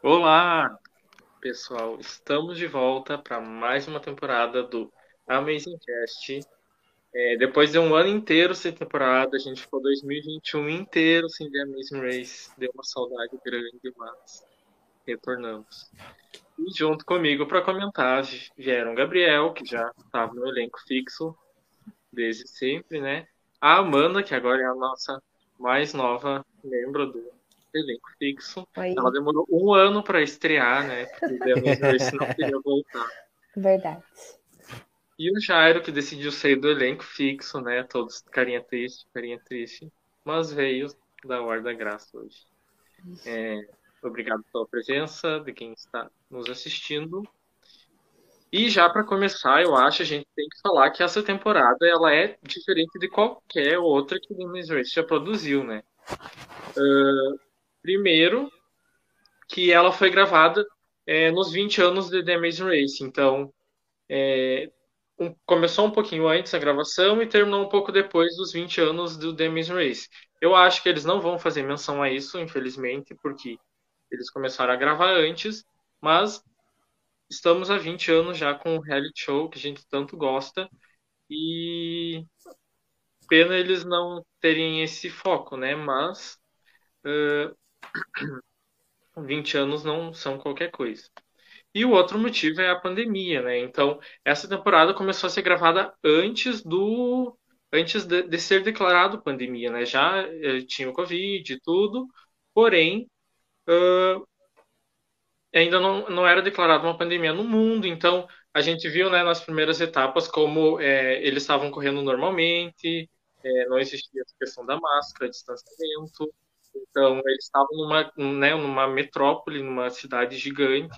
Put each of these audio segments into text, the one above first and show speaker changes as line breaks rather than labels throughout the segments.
Olá, pessoal. Estamos de volta para mais uma temporada do Amazing Cast. É, depois de um ano inteiro sem temporada, a gente ficou 2021 inteiro sem The Amazing Race. Deu uma saudade grande, mas retornamos. E junto comigo para comentar vieram Gabriel, que já estava no elenco fixo desde sempre, né? A Amanda, que agora é a nossa mais nova membro do elenco fixo. Oi. Ela demorou um ano para estrear, né? Porque se não queria voltar.
Verdade.
E o Jairo, que decidiu sair do elenco fixo, né? Todos carinha triste, carinha triste. Mas veio da Hora da Graça hoje. É, obrigado pela presença de quem está nos assistindo. E já para começar, eu acho a gente tem que falar que essa temporada ela é diferente de qualquer outra que o Demon's Race já produziu, né? Uh, Primeiro, que ela foi gravada é, nos 20 anos de The Amazing Race. Então, é, um, começou um pouquinho antes a gravação e terminou um pouco depois dos 20 anos do The Amazing Race. Eu acho que eles não vão fazer menção a isso, infelizmente, porque eles começaram a gravar antes, mas estamos há 20 anos já com o reality show que a gente tanto gosta e pena eles não terem esse foco, né? Mas uh, 20 anos não são qualquer coisa. E o outro motivo é a pandemia, né? Então, essa temporada começou a ser gravada antes do antes de, de ser declarado pandemia, né? Já eh, tinha o Covid e tudo, porém uh, ainda não, não era declarada uma pandemia no mundo. Então, a gente viu, né, nas primeiras etapas como é, eles estavam correndo normalmente, é, não existia a questão da máscara, distanciamento, então, eles estavam numa, né, numa metrópole, numa cidade gigante,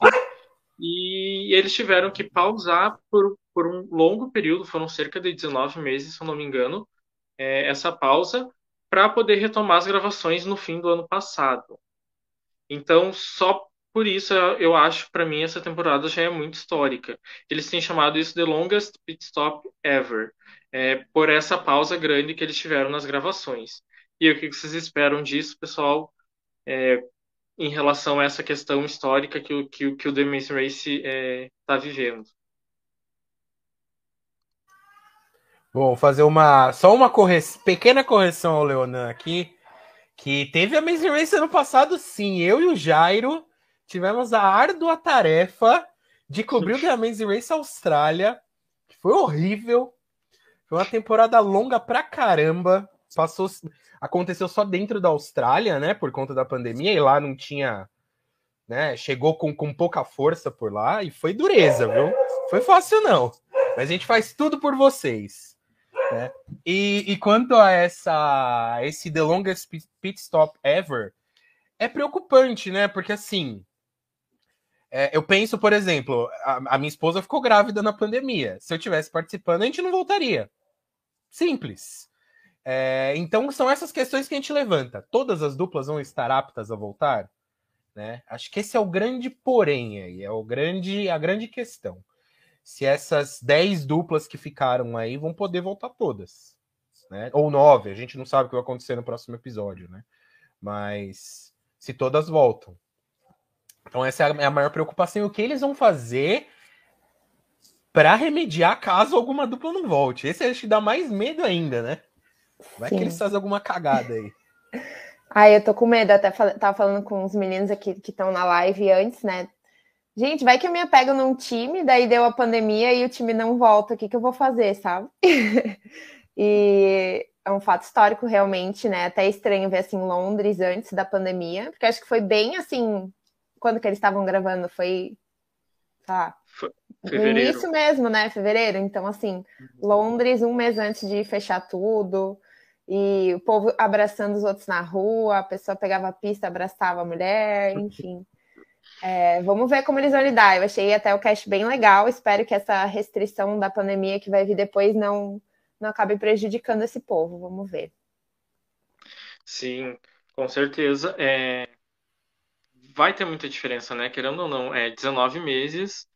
e eles tiveram que pausar por, por um longo período, foram cerca de 19 meses, se eu não me engano, é, essa pausa, para poder retomar as gravações no fim do ano passado. Então, só por isso eu acho, para mim, essa temporada já é muito histórica. Eles têm chamado isso de longest pit stop ever, é, por essa pausa grande que eles tiveram nas gravações. E o que vocês esperam disso, pessoal, é, em relação a essa questão histórica que o, que, que o The Maze Race está é, tá vivendo?
Bom, fazer uma só uma corre... pequena correção ao Leonan aqui, que teve a Amazing Race ano passado, sim. Eu e o Jairo tivemos a árdua tarefa de cobrir o The Amazing Race Austrália, que foi horrível. Foi uma temporada longa pra caramba. Passou aconteceu só dentro da Austrália, né? Por conta da pandemia, e lá não tinha. Né, chegou com, com pouca força por lá e foi dureza, viu? Foi fácil, não. Mas a gente faz tudo por vocês. Né? E, e quanto a essa esse The Longest Pit Stop Ever, é preocupante, né? Porque assim. É, eu penso, por exemplo, a, a, minha esposa ficou grávida na pandemia. Se eu tivesse participando, a gente não voltaria. Simples. É, então são essas questões que a gente levanta. Todas as duplas vão estar aptas a voltar? Né? Acho que esse é o grande porém aí, é o grande, a grande questão. Se essas 10 duplas que ficaram aí vão poder voltar todas. Né? Ou nove, a gente não sabe o que vai acontecer no próximo episódio, né? Mas se todas voltam. Então essa é a maior preocupação. O que eles vão fazer para remediar caso alguma dupla não volte? Esse acho que dá mais medo ainda, né? Vai Sim. que eles fazem alguma cagada aí.
Ai, eu tô com medo, até tava falando com os meninos aqui que estão na live antes, né? Gente, vai que eu me apego num time, daí deu a pandemia e o time não volta, o que, que eu vou fazer, sabe? e é um fato histórico, realmente, né? Até estranho ver assim Londres antes da pandemia, porque acho que foi bem assim, quando que eles estavam gravando, foi, tá, no início mesmo, né? Fevereiro. Então, assim, Londres, um mês antes de fechar tudo e o povo abraçando os outros na rua, a pessoa pegava a pista, abraçava a mulher, enfim. É, vamos ver como eles vão lidar. Eu achei até o cast bem legal. Espero que essa restrição da pandemia que vai vir depois não, não acabe prejudicando esse povo. Vamos ver.
Sim, com certeza. É... Vai ter muita diferença, né? Querendo ou não, é 19 meses.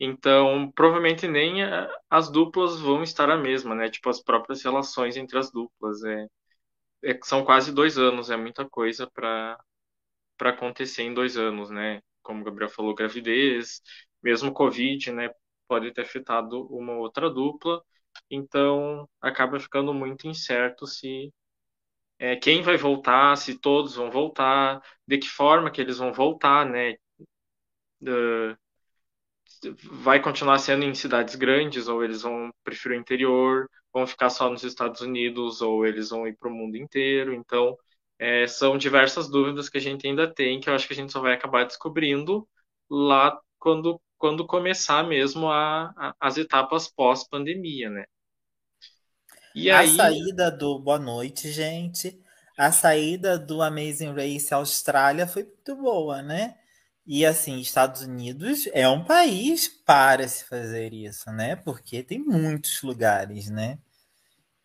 Então, provavelmente nem as duplas vão estar a mesma, né? Tipo, as próprias relações entre as duplas. É, é são quase dois anos, é muita coisa para acontecer em dois anos, né? como o Gabriel falou, gravidez, mesmo Covid, né, pode ter afetado uma outra dupla. Então, acaba ficando muito incerto se é, quem vai voltar, se todos vão voltar, de que forma que eles vão voltar, né? Uh, vai continuar sendo em cidades grandes ou eles vão preferir o interior, vão ficar só nos Estados Unidos ou eles vão ir para o mundo inteiro. Então, é, são diversas dúvidas que a gente ainda tem que eu acho que a gente só vai acabar descobrindo lá quando, quando começar mesmo a, a as etapas pós-pandemia, né?
E a aí... saída do Boa Noite, gente. A saída do Amazing Race Austrália foi muito boa, né? E assim, Estados Unidos é um país para se fazer isso, né? Porque tem muitos lugares, né?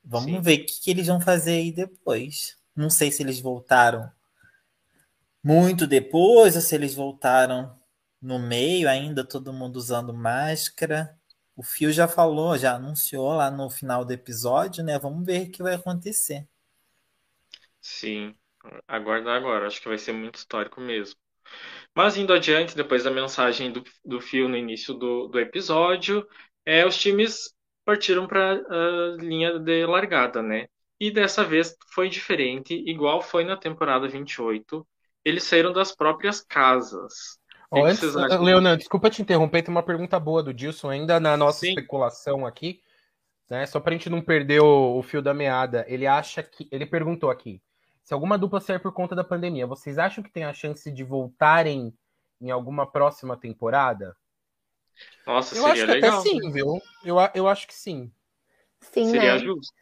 Vamos Sim. ver o que, que eles vão fazer aí depois. Não sei se eles voltaram muito depois ou se eles voltaram no meio, ainda todo mundo usando máscara. O Fio já falou, já anunciou lá no final do episódio, né? Vamos ver o que vai acontecer.
Sim, aguardar agora. Acho que vai ser muito histórico mesmo. Mas indo adiante, depois da mensagem do, do Fio no início do, do episódio, é, os times partiram para a linha de largada, né? E dessa vez foi diferente, igual foi na temporada 28. Eles saíram das próprias casas.
Oh, antes, Leonardo, desculpa te interromper, tem uma pergunta boa do Dilson ainda na nossa Sim. especulação aqui, né? Só para a gente não perder o, o, fio da meada. Ele acha que. Ele perguntou aqui: se alguma dupla sair por conta da pandemia, vocês acham que tem a chance de voltarem em alguma próxima temporada?
Nossa,
eu
seria
acho que
legal.
até sim, viu? Eu, eu acho que sim.
Sim,
seria
né?
justo.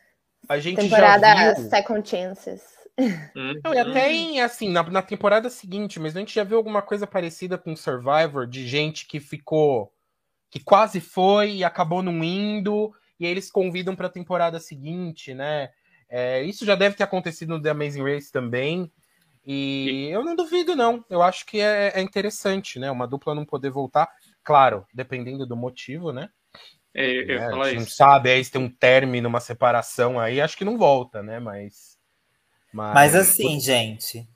A gente
temporada
já viu...
Second Chances.
Uhum.
Não, e até em, assim, na, na, temporada seguinte, mas a gente já viu alguma coisa parecida com Survivor, de gente que ficou, que quase foi e acabou não indo, e aí eles convidam para a temporada seguinte, né? É, isso já deve ter acontecido no The Amazing Race também, e eu não duvido, não. Eu acho que é, é interessante, né? Uma dupla não poder voltar, claro, dependendo do motivo, né?
É, eu, eu
é,
a gente
não sabe, aí se tem um término, uma separação, aí acho que não volta, né? Mas
mas, Mas assim, gente,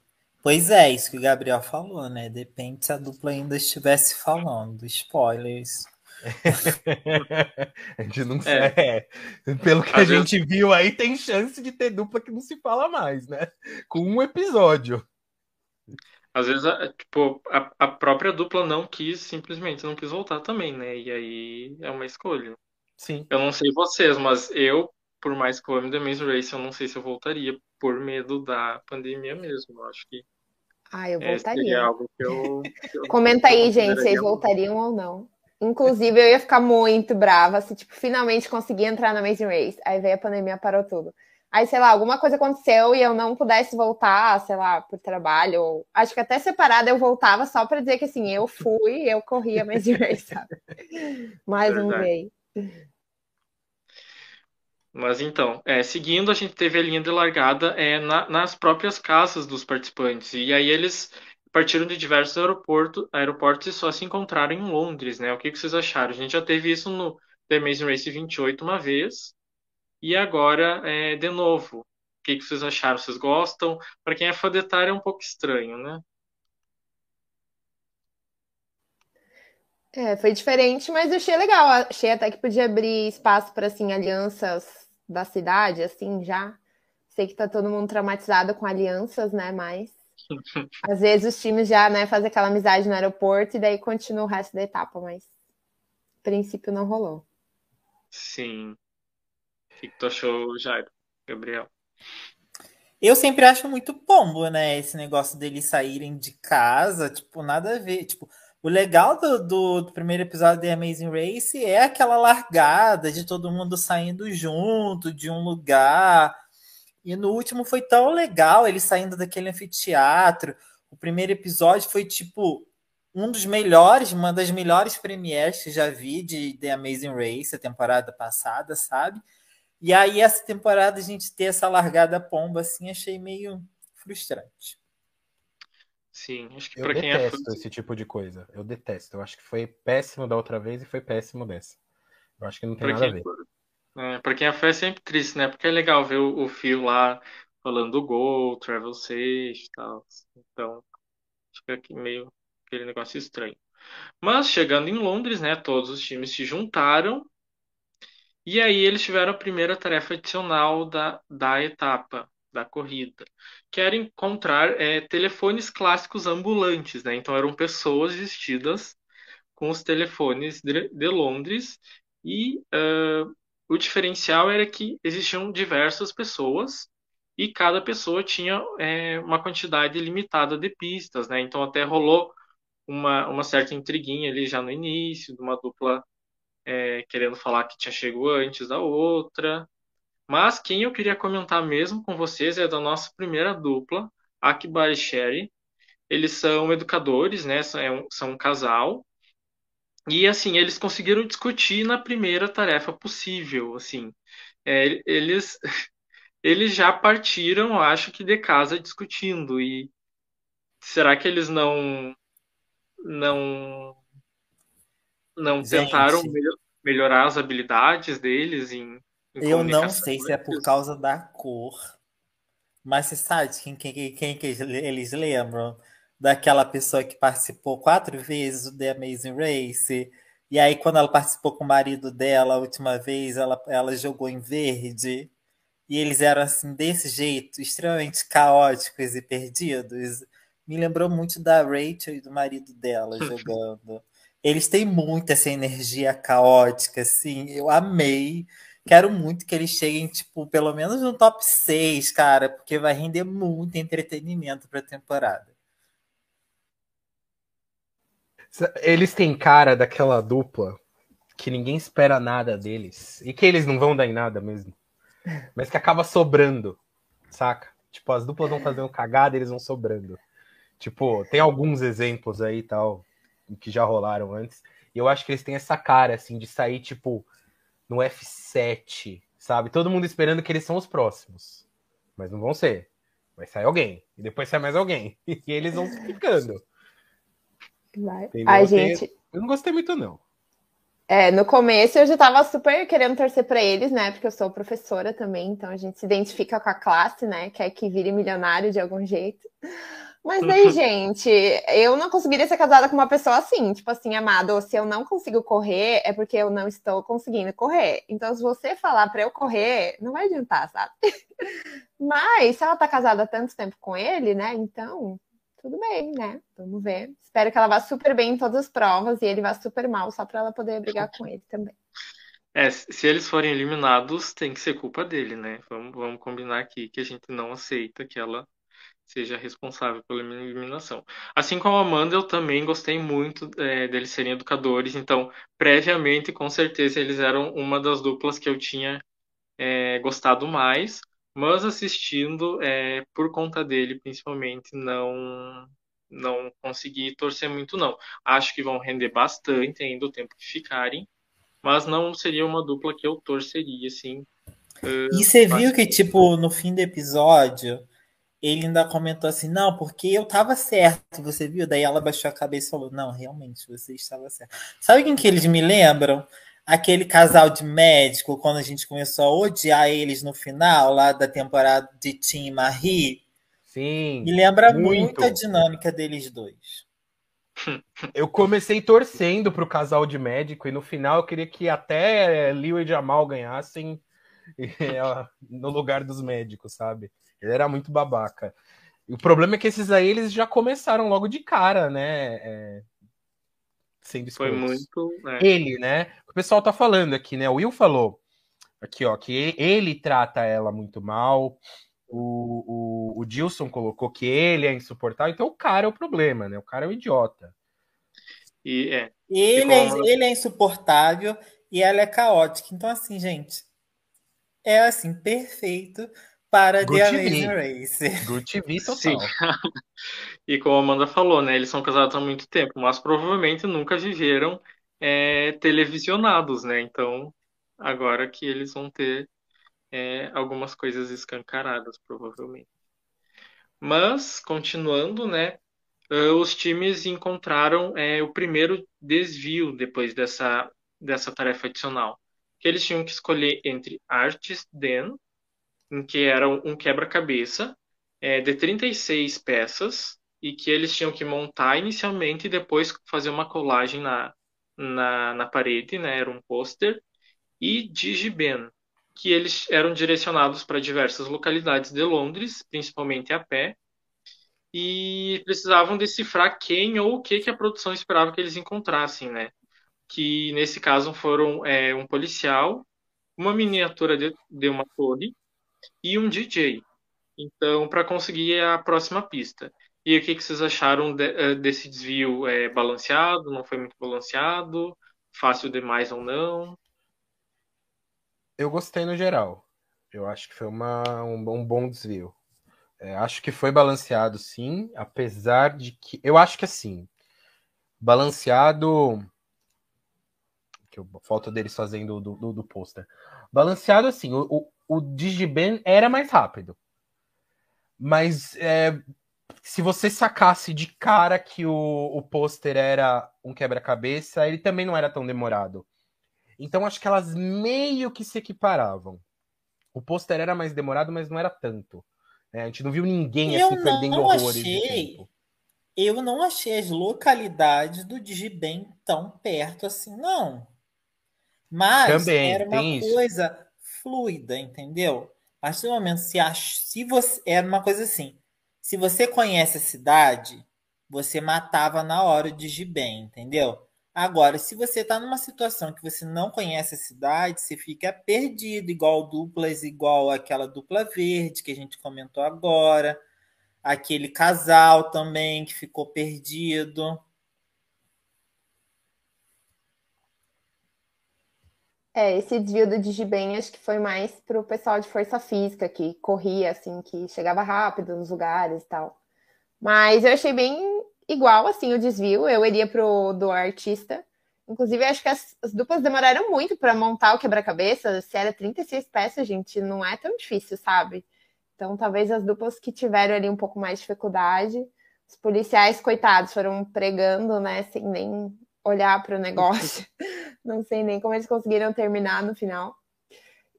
pois é, isso que o Gabriel falou, né? Depende se a dupla ainda estivesse falando. Spoilers.
a gente não é. é. Pelo que Às a vezes... gente viu aí, tem chance de ter dupla que não se fala mais, né? Com um episódio.
Às vezes, tipo, a, a própria dupla não quis, simplesmente não quis voltar também, né? E aí é uma escolha.
Sim.
Eu não sei vocês, mas eu, por mais que eu ame The Maze Race, eu não sei se eu voltaria por medo da pandemia mesmo. Eu acho que.
Ah, eu voltaria.
É, algo que eu, que eu
Comenta aí, gente, vocês voltariam ou não. Inclusive, eu ia ficar muito brava se, tipo, finalmente conseguir entrar na Amazing Race. Aí veio a pandemia, parou tudo. Aí, sei lá, alguma coisa aconteceu e eu não pudesse voltar, sei lá, por trabalho. Ou... Acho que até separada eu voltava só para dizer que, assim, eu fui, eu corri a Amazing Race, sabe? Mais um veio.
Mas então, é, seguindo, a gente teve a linha de largada é, na, nas próprias casas dos participantes. E aí eles partiram de diversos aeroportos, aeroportos e só se encontraram em Londres, né? O que, que vocês acharam? A gente já teve isso no The Amazing Race 28 uma vez, e agora é, de novo. O que, que vocês acharam? Vocês gostam? Para quem é fã de é um pouco estranho, né?
É, foi diferente, mas eu achei legal. Achei até que podia abrir espaço para assim alianças da cidade, assim, já. Sei que tá todo mundo traumatizado com alianças, né? Mas às vezes os times já, né, fazem aquela amizade no aeroporto e daí continua o resto da etapa, mas a princípio não rolou.
Sim. O que tu achou, Jairo? Gabriel?
Eu sempre acho muito pombo, né? Esse negócio deles saírem de casa, tipo, nada a ver. Tipo, o legal do, do, do, primeiro episódio de Amazing Race é aquela largada de todo mundo saindo junto de um lugar. E no último foi tão legal ele saindo daquele anfiteatro. O primeiro episódio foi tipo um dos melhores, uma das melhores premieres que já vi de The Amazing Race a temporada passada, sabe? E aí essa temporada a gente ter essa largada pomba assim, achei meio frustrante.
Sim, acho que
para
quem é
fã... esse tipo de coisa. Eu detesto. Eu acho que foi péssimo da outra vez e foi péssimo dessa. Eu acho que não tem pra nada quem... a ver.
É, pra quem é fã é sempre triste, né? Porque é legal ver o, Phil lá falando do gol, travel safe e tal. Então, fica aqui meio aquele negócio estranho. Mas chegando em Londres, né, todos os times se juntaram e aí eles tiveram a primeira tarefa adicional da, da etapa, da corrida, que era encontrar é, telefones clássicos ambulantes, né? Então eram pessoas vestidas com os telefones de, de Londres e uh, o diferencial era que existiam diversas pessoas e cada pessoa tinha é, uma quantidade limitada de pistas, né? Então até rolou uma, uma certa intriguinha ali já no início, de uma dupla é, querendo falar que tinha chegado antes da outra. Mas quem eu queria comentar mesmo com vocês é da nossa primeira dupla, Akbar e Sherry. Eles são educadores, né? São, é um, são um casal. E assim, eles conseguiram discutir na primeira tarefa possível, assim. É, eles eles já partiram, acho que de casa discutindo e será que eles não não não Gente, tentaram melhorar as habilidades deles em,
em Eu não sei se é por causa da cor, mas você sabe quem, quem, quem, quem eles lembram? Daquela pessoa que participou quatro vezes do The Amazing Race, e aí quando ela participou com o marido dela a última vez, ela, ela jogou em verde, e eles eram assim, desse jeito, extremamente caóticos e perdidos. Me lembrou muito da Rachel e do marido dela jogando. Eles têm muito essa energia caótica, assim. Eu amei. Quero muito que eles cheguem, tipo, pelo menos no top 6, cara, porque vai render muito entretenimento para a temporada.
Eles têm cara daquela dupla que ninguém espera nada deles e que eles não vão dar em nada mesmo, mas que acaba sobrando, saca? Tipo, as duplas vão fazendo cagada, eles vão sobrando. Tipo, tem alguns exemplos aí tal que já rolaram antes. E eu acho que eles têm essa cara, assim, de sair, tipo, no F7, sabe? Todo mundo esperando que eles são os próximos. Mas não vão ser. Vai sair alguém. E depois sai mais alguém. E eles vão ficando.
Vai. Ai, gente.
Eu não gostei muito, não.
É, no começo eu já tava super querendo torcer para eles, né? Porque eu sou professora também, então a gente se identifica com a classe, né? Quer que vire milionário de algum jeito. Mas daí, gente, eu não conseguiria ser casada com uma pessoa assim, tipo assim, amado, se eu não consigo correr, é porque eu não estou conseguindo correr. Então, se você falar para eu correr, não vai adiantar, sabe? Mas se ela tá casada há tanto tempo com ele, né? Então, tudo bem, né? Vamos ver. Espero que ela vá super bem em todas as provas e ele vá super mal, só para ela poder brigar com ele também.
É, se eles forem eliminados, tem que ser culpa dele, né? Vamos, vamos combinar aqui que a gente não aceita que ela seja responsável pela eliminação. Assim como a Amanda, eu também gostei muito é, deles serem educadores, então, previamente, com certeza, eles eram uma das duplas que eu tinha é, gostado mais, mas assistindo, é, por conta dele, principalmente, não não consegui torcer muito, não. Acho que vão render bastante ainda o tempo que ficarem, mas não seria uma dupla que eu torceria, assim.
E você viu que, tipo, no fim do episódio ele ainda comentou assim, não, porque eu tava certo, você viu? Daí ela baixou a cabeça e falou, não, realmente, você estava certo. Sabe quem que eles me lembram? Aquele casal de médico, quando a gente começou a odiar eles no final, lá da temporada de Tim e Marie.
Sim.
Me lembra muito, muito a dinâmica deles dois.
Eu comecei torcendo pro casal de médico e no final eu queria que até Liu e Jamal ganhassem no lugar dos médicos, sabe? Ele era muito babaca. E o problema é que esses aí eles já começaram logo de cara, né? É...
Sendo Foi muito.
É. Ele, né? O pessoal tá falando aqui, né? O Will falou aqui, ó, que ele trata ela muito mal. O, o, o Dilson colocou que ele é insuportável. Então o cara é o problema, né? O cara é um idiota.
E, é.
Ele, é, ele é insuportável e ela é caótica. Então, assim, gente, é assim, perfeito para Good The Amazing Race.
Good TV total. Sim.
e como a Amanda falou, né? Eles são casados há muito tempo, mas provavelmente nunca viveram é, televisionados, né? Então, agora que eles vão ter é, algumas coisas escancaradas, provavelmente. Mas, continuando, né? Os times encontraram é, o primeiro desvio depois dessa, dessa tarefa adicional. Que eles tinham que escolher entre Artist Den, em que era um quebra-cabeça é, de 36 peças e que eles tinham que montar inicialmente e depois fazer uma colagem na, na, na parede, né? Era um pôster. E Digiben, que eles eram direcionados para diversas localidades de Londres, principalmente a pé, e precisavam decifrar quem ou o que, que a produção esperava que eles encontrassem, né? Que nesse caso foram é, um policial, uma miniatura de, de uma torre e um DJ. Então, para conseguir a próxima pista. E o que, que vocês acharam de, eh, desse desvio é, balanceado? Não foi muito balanceado? Fácil demais ou não?
Eu gostei no geral. Eu acho que foi uma, um, um bom desvio. É, acho que foi balanceado, sim, apesar de que. Eu acho que assim. Balanceado. Que eu, falta deles fazendo do, do, do pôster. Balanceado, assim. O, o Digiben era mais rápido. Mas é, se você sacasse de cara que o, o pôster era um quebra-cabeça, ele também não era tão demorado. Então acho que elas meio que se equiparavam. O pôster era mais demorado, mas não era tanto. É, a gente não viu ninguém
eu
assim perdendo horrores
achei, Eu não achei as localidades do Digibem tão perto assim, não. Mas Também, era uma coisa isso. Fluida, entendeu? A partir momento se acha, se você era uma coisa assim, se você conhece a cidade, você matava na hora o Digibem, entendeu? Agora, se você está numa situação que você não conhece a cidade, você fica perdido, igual duplas, igual aquela dupla verde que a gente comentou agora, aquele casal também que ficou perdido.
É, esse desvio do Digibem acho que foi mais para o pessoal de força física, que corria, assim, que chegava rápido nos lugares e tal. Mas eu achei bem igual, assim, o desvio. Eu iria pro do artista. Inclusive, acho que as, as duplas demoraram muito para montar o quebra-cabeça. Se era 36 peças, gente, não é tão difícil, sabe? Então, talvez as duplas que tiveram ali um pouco mais de dificuldade, os policiais, coitados, foram pregando, né, sem nem olhar para o negócio. não sei nem como eles conseguiram terminar no final.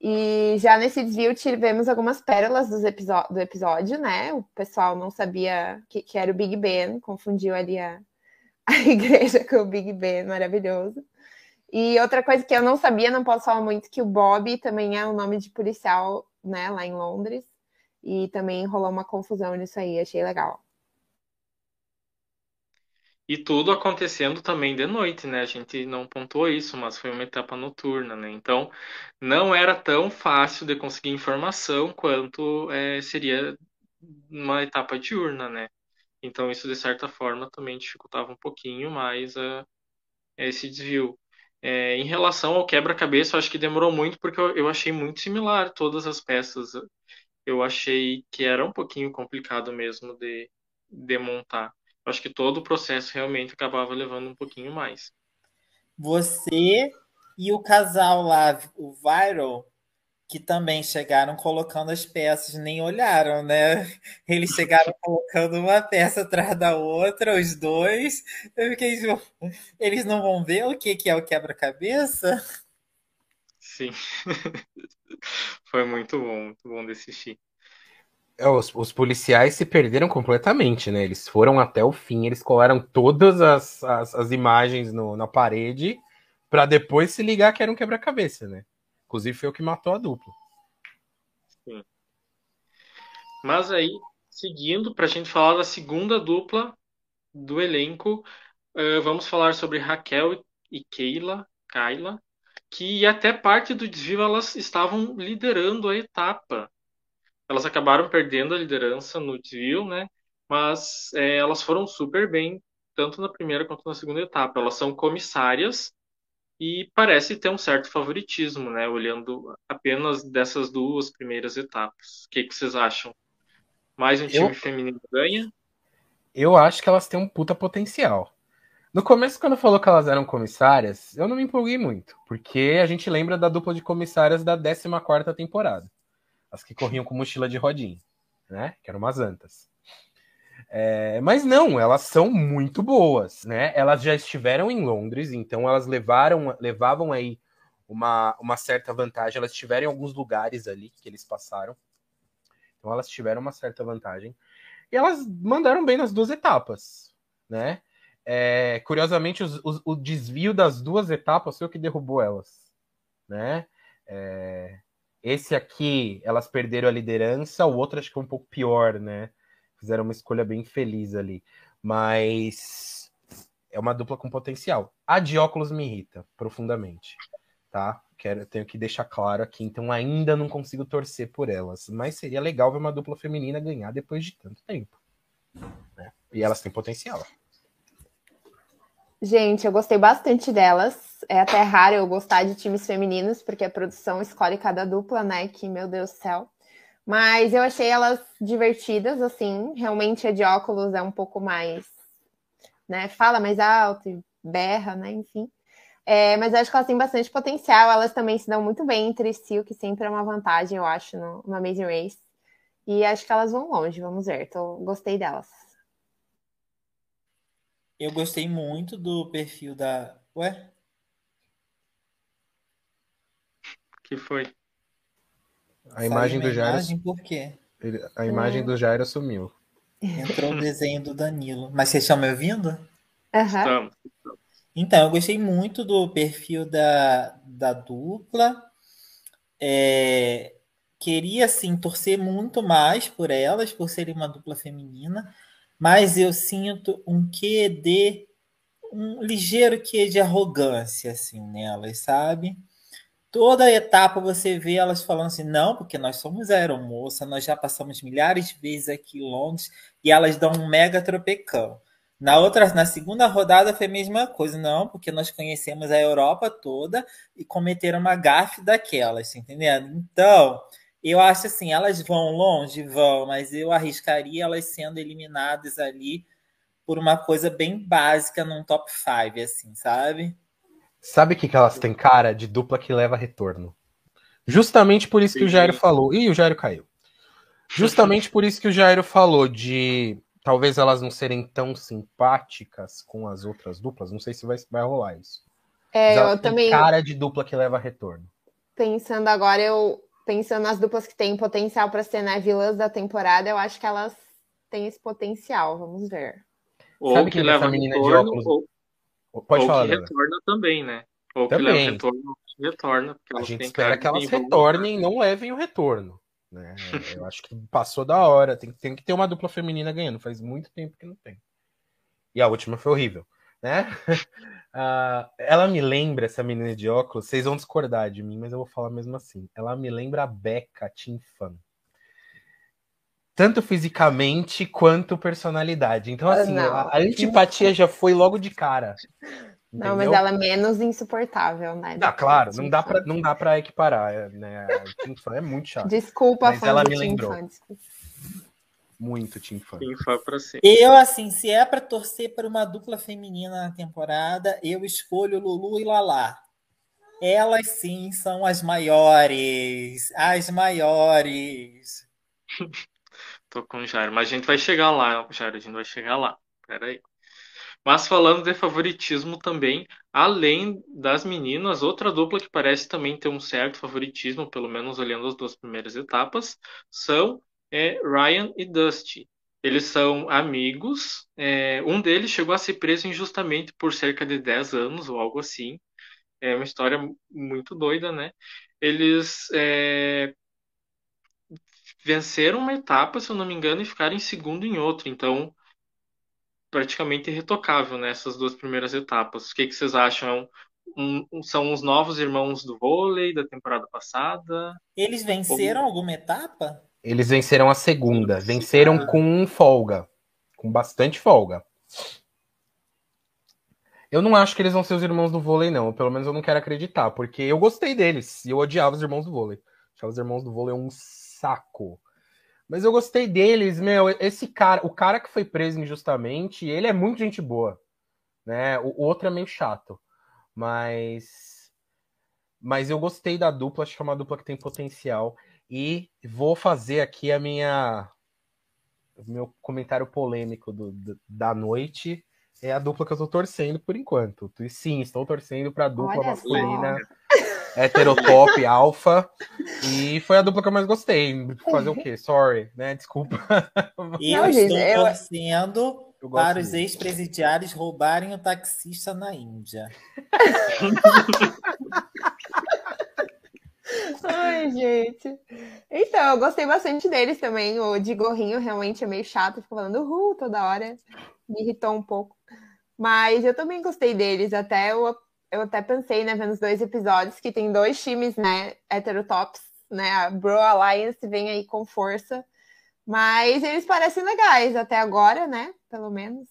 E já nesse desvio tivemos algumas pérolas do episódio, né? O pessoal não sabia que, que era o Big Ben, confundiu ali a, a igreja com o Big Ben, maravilhoso. E outra coisa que eu não sabia, não posso falar muito, que o Bob também é o um nome de policial, né, lá em Londres. E também rolou uma confusão nisso aí, achei legal.
E tudo acontecendo também de noite, né? A gente não pontuou isso, mas foi uma etapa noturna, né? Então, não era tão fácil de conseguir informação quanto é, seria uma etapa diurna, né? Então, isso, de certa forma, também dificultava um pouquinho mais a, esse desvio. É, em relação ao quebra-cabeça, eu acho que demorou muito, porque eu, eu achei muito similar todas as peças. Eu achei que era um pouquinho complicado mesmo de, de montar acho que todo o processo realmente acabava levando um pouquinho mais.
Você e o casal lá, o Viral, que também chegaram colocando as peças, nem olharam, né? Eles chegaram colocando uma peça atrás da outra, os dois. Eu fiquei, tipo, eles não vão ver o que, que é o quebra-cabeça?
Sim. Foi muito bom, muito bom de assistir.
É, os, os, policiais se perderam completamente, né? Eles foram até o fim, eles colaram todas as, as, as imagens no, na parede para depois se ligar que era um quebra-cabeça, né? Inclusive foi o que matou a dupla.
Sim. Mas aí, seguindo, para a gente falar da segunda dupla do elenco, uh, vamos falar sobre Raquel e Keila, Kyla, que até parte do desvio elas estavam liderando a etapa elas acabaram perdendo a liderança no desvio, né? Mas é, elas foram super bem, tanto na primeira quanto na segunda etapa. Elas são comissárias e parece ter um certo favoritismo, né? Olhando apenas dessas duas primeiras etapas. O que, que vocês acham? Mais um time eu, feminino ganha?
Eu acho que elas têm um puta potencial. No começo, quando falou que elas eram comissárias, eu não me empolguei muito, porque a gente lembra da dupla de comissárias da 14 quarta temporada as que corriam com mochila de rodinha, né? Que eram umas antas. É, mas não, elas são muito boas, né? Elas já estiveram em Londres, então elas levaram, levavam aí uma, uma certa vantagem. Elas tiveram alguns lugares ali que eles passaram, então elas tiveram uma certa vantagem. E elas mandaram bem nas duas etapas, né? É, curiosamente, os, os, o desvio das duas etapas foi o que derrubou elas, né? É, esse aqui, elas perderam a liderança, o outro acho que foi um pouco pior, né? Fizeram uma escolha bem feliz ali. Mas é uma dupla com potencial. A de óculos me irrita profundamente, tá? Quero, tenho que deixar claro aqui, então ainda não consigo torcer por elas. Mas seria legal ver uma dupla feminina ganhar depois de tanto tempo. Né? E elas têm potencial.
Gente, eu gostei bastante delas. É até raro eu gostar de times femininos, porque a produção escolhe cada dupla, né? Que, meu Deus do céu. Mas eu achei elas divertidas, assim. Realmente a de óculos é um pouco mais, né? Fala mais alto e berra, né? Enfim. É, mas eu acho que elas têm bastante potencial. Elas também se dão muito bem entre si, o que sempre é uma vantagem, eu acho, no, no Amazing Race. E acho que elas vão longe, vamos ver. Tô, gostei delas.
Eu gostei muito do perfil da. Ué?
que foi?
A imagem do Jairo.
Imagem por quê?
A imagem hum. do Jairo sumiu.
Entrou o desenho do Danilo. Mas vocês estão me ouvindo?
Uhum. Estamos.
Então, eu gostei muito do perfil da, da dupla. É, queria, assim, torcer muito mais por elas, por serem uma dupla feminina, mas eu sinto um quê de. um ligeiro quê de arrogância, assim, nelas, sabe? Toda etapa você vê elas falando assim, não, porque nós somos aeromoça, nós já passamos milhares de vezes aqui em Londres, e elas dão um mega tropecão. Na outra, na segunda rodada foi a mesma coisa, não, porque nós conhecemos a Europa toda e cometeram uma gafe daquelas, entendendo? Então, eu acho assim, elas vão longe, vão, mas eu arriscaria elas sendo eliminadas ali por uma coisa bem básica num top 5, assim, sabe?
Sabe o que, que elas têm cara de dupla que leva retorno? Justamente por isso que o Jairo falou. Ih, o Jairo caiu. Justamente por isso que o Jairo falou de talvez elas não serem tão simpáticas com as outras duplas. Não sei se vai, vai rolar isso.
É, eu também.
Cara de dupla que leva retorno.
Pensando agora, eu pensando nas duplas que têm potencial para ser né, vilãs da temporada, eu acho que elas têm esse potencial. Vamos ver.
Ou Sabe que, que leva menina retorno, de óculos. Ou, Pode ou falar. Que retorna também, né? Ou também. que leva retorno, retorna.
a gente espera que elas retornem e não levem o retorno. Né? Eu acho que passou da hora. Tem, tem que ter uma dupla feminina ganhando. Faz muito tempo que não tem. E a última foi horrível. Né? Uh, ela me lembra, essa menina de óculos, vocês vão discordar de mim, mas eu vou falar mesmo assim. Ela me lembra a Becca Team Fan. Tanto fisicamente quanto personalidade. Então, assim, a, a, antipatia já foi logo de cara.
Não, mas ela é menos insuportável, né?
Ah, claro, não dá, pra, não dá pra equiparar, né? Team Fan é muito chato.
Desculpa,
mas ela me lembrou. Fan, muito Team Fan.
Team Fan pra sempre.
Eu, assim, se é pra torcer para uma dupla feminina na temporada, eu escolho Lulu e Lala. Elas sim são as maiores. As maiores.
Tô com o Jairo, mas a gente vai chegar lá, Jairo, a gente vai chegar lá. Peraí. Mas falando de favoritismo também, além das meninas, outra dupla que parece também ter um certo favoritismo, pelo menos olhando as duas primeiras etapas, são é, Ryan e Dusty. Eles são amigos. É, um deles chegou a ser preso injustamente por cerca de 10 anos ou algo assim. É uma história muito doida, né? Eles é, venceram uma etapa, se eu não me engano, e ficaram em segundo em outra. Então, praticamente irretocável nessas duas primeiras etapas. O que, que vocês acham? Um, um, são os novos irmãos do vôlei da temporada passada?
Eles venceram Ou... alguma etapa?
Eles venceram a segunda. Venceram com folga. Com bastante folga. Eu não acho que eles vão ser os irmãos do vôlei, não. Pelo menos eu não quero acreditar, porque eu gostei deles. E eu odiava os irmãos do vôlei. Achava os irmãos do vôlei um saco. Mas eu gostei deles, meu. Esse cara, o cara que foi preso injustamente, ele é muito gente boa, né? O, o outro é meio chato, mas, mas eu gostei da dupla. Acho que é uma dupla que tem potencial e vou fazer aqui a minha o meu comentário polêmico do, do, da noite é a dupla que eu tô torcendo por enquanto. E sim, estou torcendo para a dupla Olha masculina heterotop, alfa. E foi a dupla que eu mais gostei. Fazer o quê? Sorry, né? Desculpa.
Eu Não, estou torcendo eu... para os ex-presidiários roubarem o taxista na Índia.
Ai, gente. Então, eu gostei bastante deles também. O de gorrinho realmente é meio chato, fica falando uhul toda hora. Me irritou um pouco. Mas eu também gostei deles. Até eu, eu até pensei, né, vendo os dois episódios, que tem dois times, né, heterotops, né? A Bro Alliance vem aí com força. Mas eles parecem legais até agora, né? Pelo menos.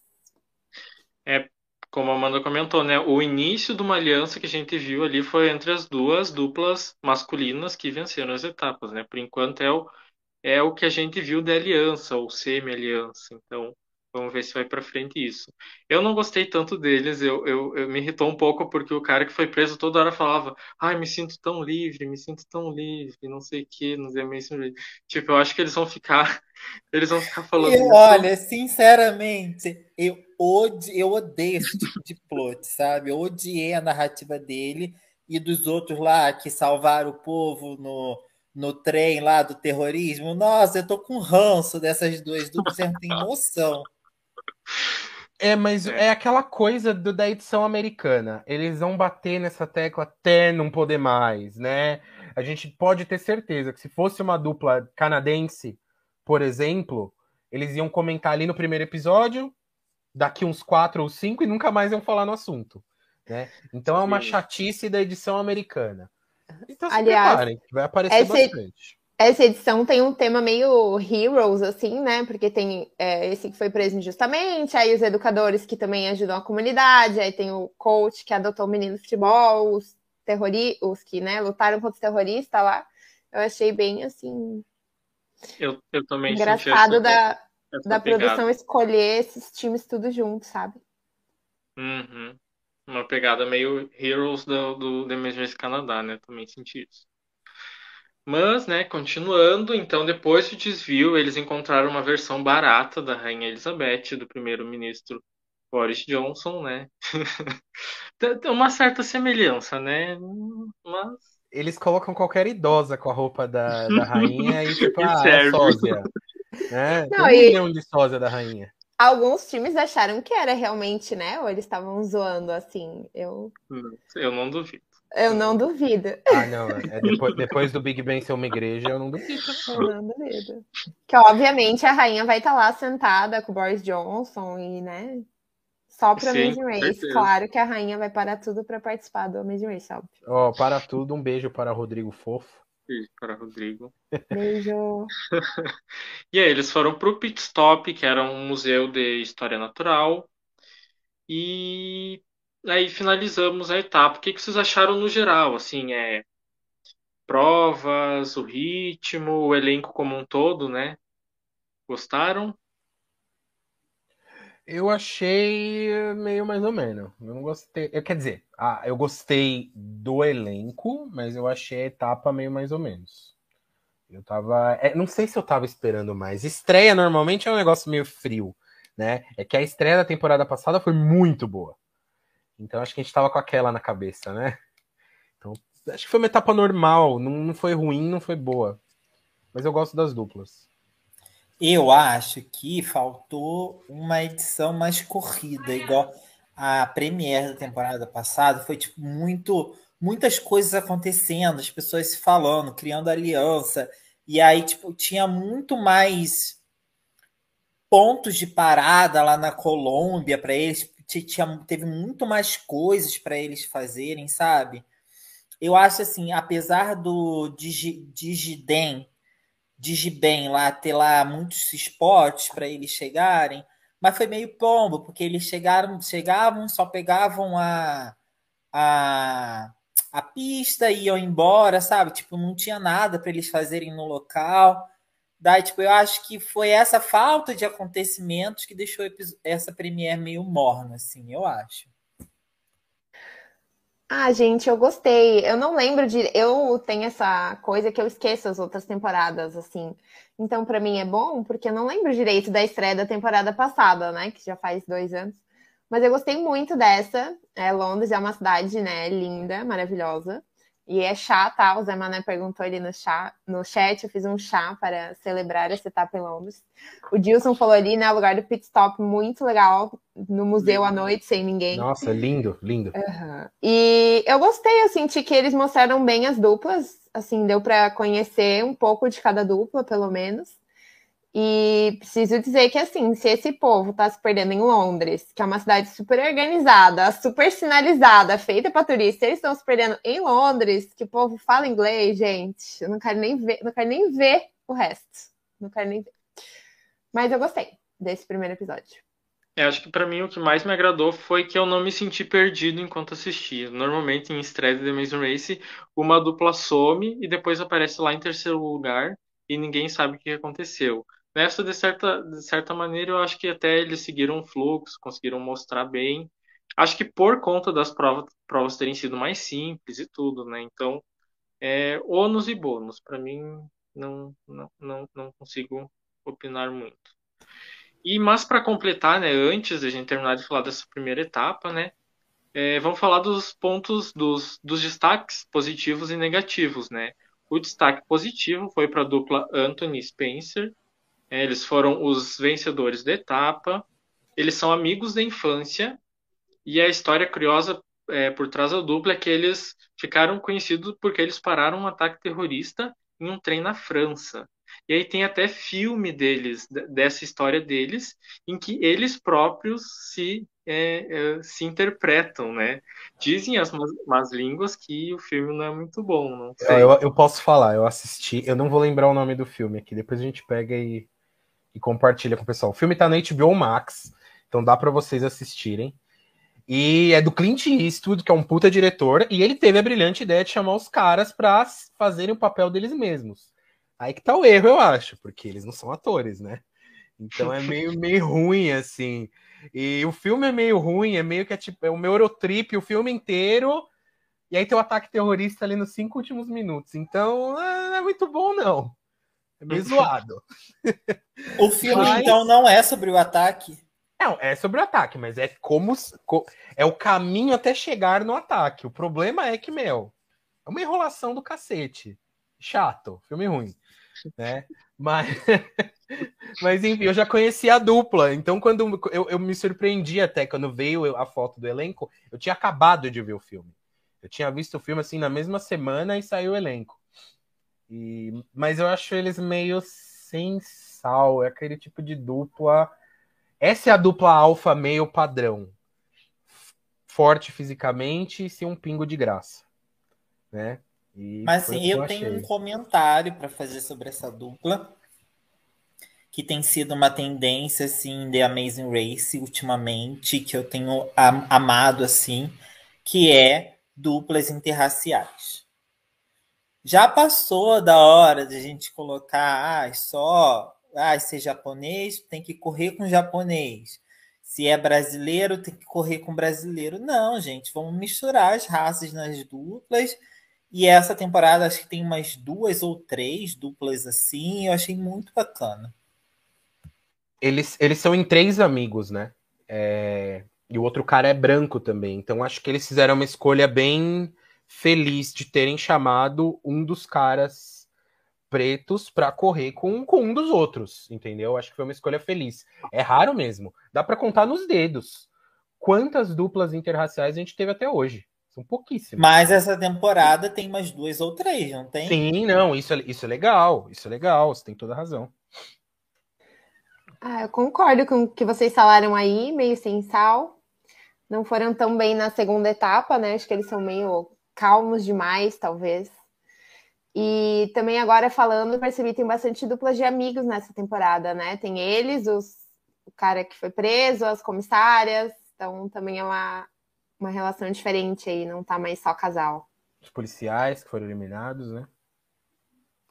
É, como a Amanda comentou, né? O início de uma aliança que a gente viu ali foi entre as duas duplas masculinas que venceram as etapas, né? Por enquanto é o, é o que a gente viu de aliança ou semi-aliança. Então, Vamos ver se vai para frente isso. Eu não gostei tanto deles, eu, eu, eu, me irritou um pouco porque o cara que foi preso toda hora falava: Ai, me sinto tão livre, me sinto tão livre, não sei o que, não sei mesmo. Tipo, eu acho que eles vão ficar. Eles vão ficar falando.
Olha, sinceramente, eu, ode, eu odeio esse tipo de plot, sabe? Eu odiei a narrativa dele e dos outros lá que salvaram o povo no, no trem lá do terrorismo. Nossa, eu tô com ranço dessas duas duplas, você não tem noção.
É, mas é, aquela coisa do, da edição americana. Eles vão bater nessa tecla até não poder mais, né? A gente pode ter certeza que se fosse uma dupla canadense, por exemplo, eles iam comentar ali no primeiro episódio, daqui uns quatro ou cinco, e nunca mais iam falar no assunto. Né? Então é uma chatice da edição americana. Então se Aliás, preparem, vai aparecer essa, bastante.
Essa edição tem um tema meio heroes, assim, né? Porque tem é, esse que foi preso injustamente, aí os educadores que também ajudam a comunidade, aí tem o coach que adotou o menino de futebol, os terroristas, os que né, lutaram contra os terroristas lá. Eu achei bem assim.
Eu, eu também
engraçado da, da produção escolher esses times tudo junto, sabe?
Uhum. Uma pegada meio Heroes do, do The Emergence Canadá, né? Também senti isso. Mas, né, continuando, então depois do desvio, eles encontraram uma versão barata da Rainha Elizabeth, do primeiro-ministro Boris Johnson, né? Tem uma certa semelhança, né? Mas...
Eles colocam qualquer idosa com a roupa da, da rainha e tipo, ah, é sósia. Né? Não, Tem um e... milhão de sósia da rainha.
Alguns times acharam que era realmente, né? Ou eles estavam zoando assim. Eu,
eu não duvido.
Eu não duvido.
Ah, não. É depois, depois, do Big Ben ser uma igreja, eu não duvido.
Eu não duvido. Que obviamente a rainha vai estar lá sentada com o Boris Johnson e, né? Só para Amazing Race. Certeza. Claro que a rainha vai parar tudo para participar do Amazing Race, óbvio.
Ó, oh, para tudo, um beijo para Rodrigo Fofo.
Beijo para Rodrigo.
Beijo.
e aí, eles foram para o Pit Stop, que era um museu de história natural. E aí finalizamos a etapa. O que, que vocês acharam no geral? Assim, é provas, o ritmo, o elenco como um todo, né? Gostaram?
Eu achei meio mais ou menos. Eu não gostei. Eu, quer dizer, eu gostei do elenco, mas eu achei a etapa meio mais ou menos. Eu tava. É, não sei se eu tava esperando mais. Estreia normalmente é um negócio meio frio, né? É que a estreia da temporada passada foi muito boa. Então acho que a gente tava com aquela na cabeça, né? Então acho que foi uma etapa normal, não, não foi ruim, não foi boa. Mas eu gosto das duplas.
Eu acho que faltou uma edição mais corrida, igual a Premiere da temporada passada. Foi tipo muito, muitas coisas acontecendo, as pessoas se falando, criando aliança. E aí, tipo, tinha muito mais pontos de parada lá na Colômbia para eles tinha, teve muito mais coisas para eles fazerem, sabe? Eu acho assim, apesar do Digi, Digidem, Digibem lá ter lá muitos spots para eles chegarem, mas foi meio pombo, porque eles chegaram, chegavam, só pegavam a, a, a pista e iam embora, sabe? Tipo, não tinha nada para eles fazerem no local. Daí, tipo, eu acho que foi essa falta de acontecimentos que deixou essa Premiere meio morna, assim, eu acho.
Ah, gente, eu gostei. Eu não lembro de. Eu tenho essa coisa que eu esqueço as outras temporadas, assim. Então, para mim é bom, porque eu não lembro direito da estreia da temporada passada, né? Que já faz dois anos. Mas eu gostei muito dessa. É, Londres é uma cidade, né? Linda, maravilhosa. E é chá, tá? O Zé Mané perguntou ali no, chá, no chat, eu fiz um chá para celebrar essa etapa em Londres. O Dilson falou ali, né? O lugar do pit stop muito legal, no museu à noite, sem ninguém.
Nossa, lindo, lindo.
Uhum. E eu gostei, eu senti que eles mostraram bem as duplas, assim, deu para conhecer um pouco de cada dupla, pelo menos. E preciso dizer que, assim, se esse povo está se perdendo em Londres, que é uma cidade super organizada, super sinalizada, feita para turista, eles estão se perdendo em Londres, que o povo fala inglês, gente. Eu não quero nem ver, não quero nem ver o resto. Não quero nem ver. Mas eu gostei desse primeiro episódio.
Eu acho que para mim o que mais me agradou foi que eu não me senti perdido enquanto assistia. Normalmente em de The Amazing Race, uma dupla some e depois aparece lá em terceiro lugar e ninguém sabe o que aconteceu. Nessa, de certa, de certa maneira, eu acho que até eles seguiram o fluxo, conseguiram mostrar bem. Acho que por conta das provas, provas terem sido mais simples e tudo, né? Então, é, ônus e bônus. Para mim, não, não, não, não consigo opinar muito. E, mas para completar, né, antes de a gente terminar de falar dessa primeira etapa, né, é, vamos falar dos pontos, dos, dos destaques positivos e negativos, né. O destaque positivo foi para a dupla Anthony Spencer, eles foram os vencedores da etapa. Eles são amigos da infância. E a história curiosa é, por trás da dupla é que eles ficaram conhecidos porque eles pararam um ataque terrorista em um trem na França. E aí tem até filme deles, dessa história deles, em que eles próprios se, é, é, se interpretam, né? Dizem as más línguas que o filme não é muito bom, não
eu, eu, posso falar, eu assisti, eu não vou lembrar o nome do filme aqui, depois a gente pega e, e compartilha com o pessoal. O filme tá na HBO Max, então dá para vocês assistirem. E é do Clint Eastwood, que é um puta diretor, e ele teve a brilhante ideia de chamar os caras para fazerem o papel deles mesmos. Aí que tá o erro, eu acho, porque eles não são atores, né? Então é meio, meio ruim, assim. E o filme é meio ruim, é meio que é tipo, é o meu Eurotrip o filme inteiro, e aí tem o ataque terrorista ali nos cinco últimos minutos. Então, não é muito bom, não. É meio zoado.
O filme, mas... então, não é sobre o ataque?
Não, é sobre o ataque, mas é como. É o caminho até chegar no ataque. O problema é que, meu, é uma enrolação do cacete. Chato, filme ruim. Né? Mas, mas enfim, eu já conhecia a dupla. Então, quando eu, eu me surpreendi até quando veio a foto do elenco, eu tinha acabado de ver o filme. Eu tinha visto o filme assim na mesma semana e saiu o elenco. E, mas eu acho eles meio sem sal. É aquele tipo de dupla. Essa é a dupla alfa meio padrão. Forte fisicamente e sem um pingo de graça. Né?
E mas assim, eu, eu tenho um comentário para fazer sobre essa dupla. Que tem sido uma tendência, assim, The Amazing Race ultimamente, que eu tenho amado, assim, que é duplas interraciais. Já passou da hora de a gente colocar ah, só ah, ser japonês, tem que correr com japonês. Se é brasileiro, tem que correr com brasileiro. Não, gente, vamos misturar as raças nas duplas. E essa temporada acho que tem umas duas ou três duplas assim. Eu achei muito bacana.
Eles, eles são em três amigos, né? É... E o outro cara é branco também. Então acho que eles fizeram uma escolha bem feliz de terem chamado um dos caras pretos para correr com, com um dos outros, entendeu? Acho que foi uma escolha feliz. É raro mesmo. Dá para contar nos dedos quantas duplas interraciais a gente teve até hoje. São pouquíssimas.
Mas essa temporada tem mais duas ou três, não tem?
Sim, não, isso é, isso é legal, isso é legal, você tem toda a razão.
Ah, eu concordo com o que vocês falaram aí, meio sem sal. Não foram tão bem na segunda etapa, né? Acho que eles são meio calmos demais, talvez. E também agora falando, percebi tem bastante duplas de amigos nessa temporada, né? Tem eles, os, o cara que foi preso, as comissárias, então também é uma, uma relação diferente aí, não tá mais só casal.
Os policiais que foram eliminados, né?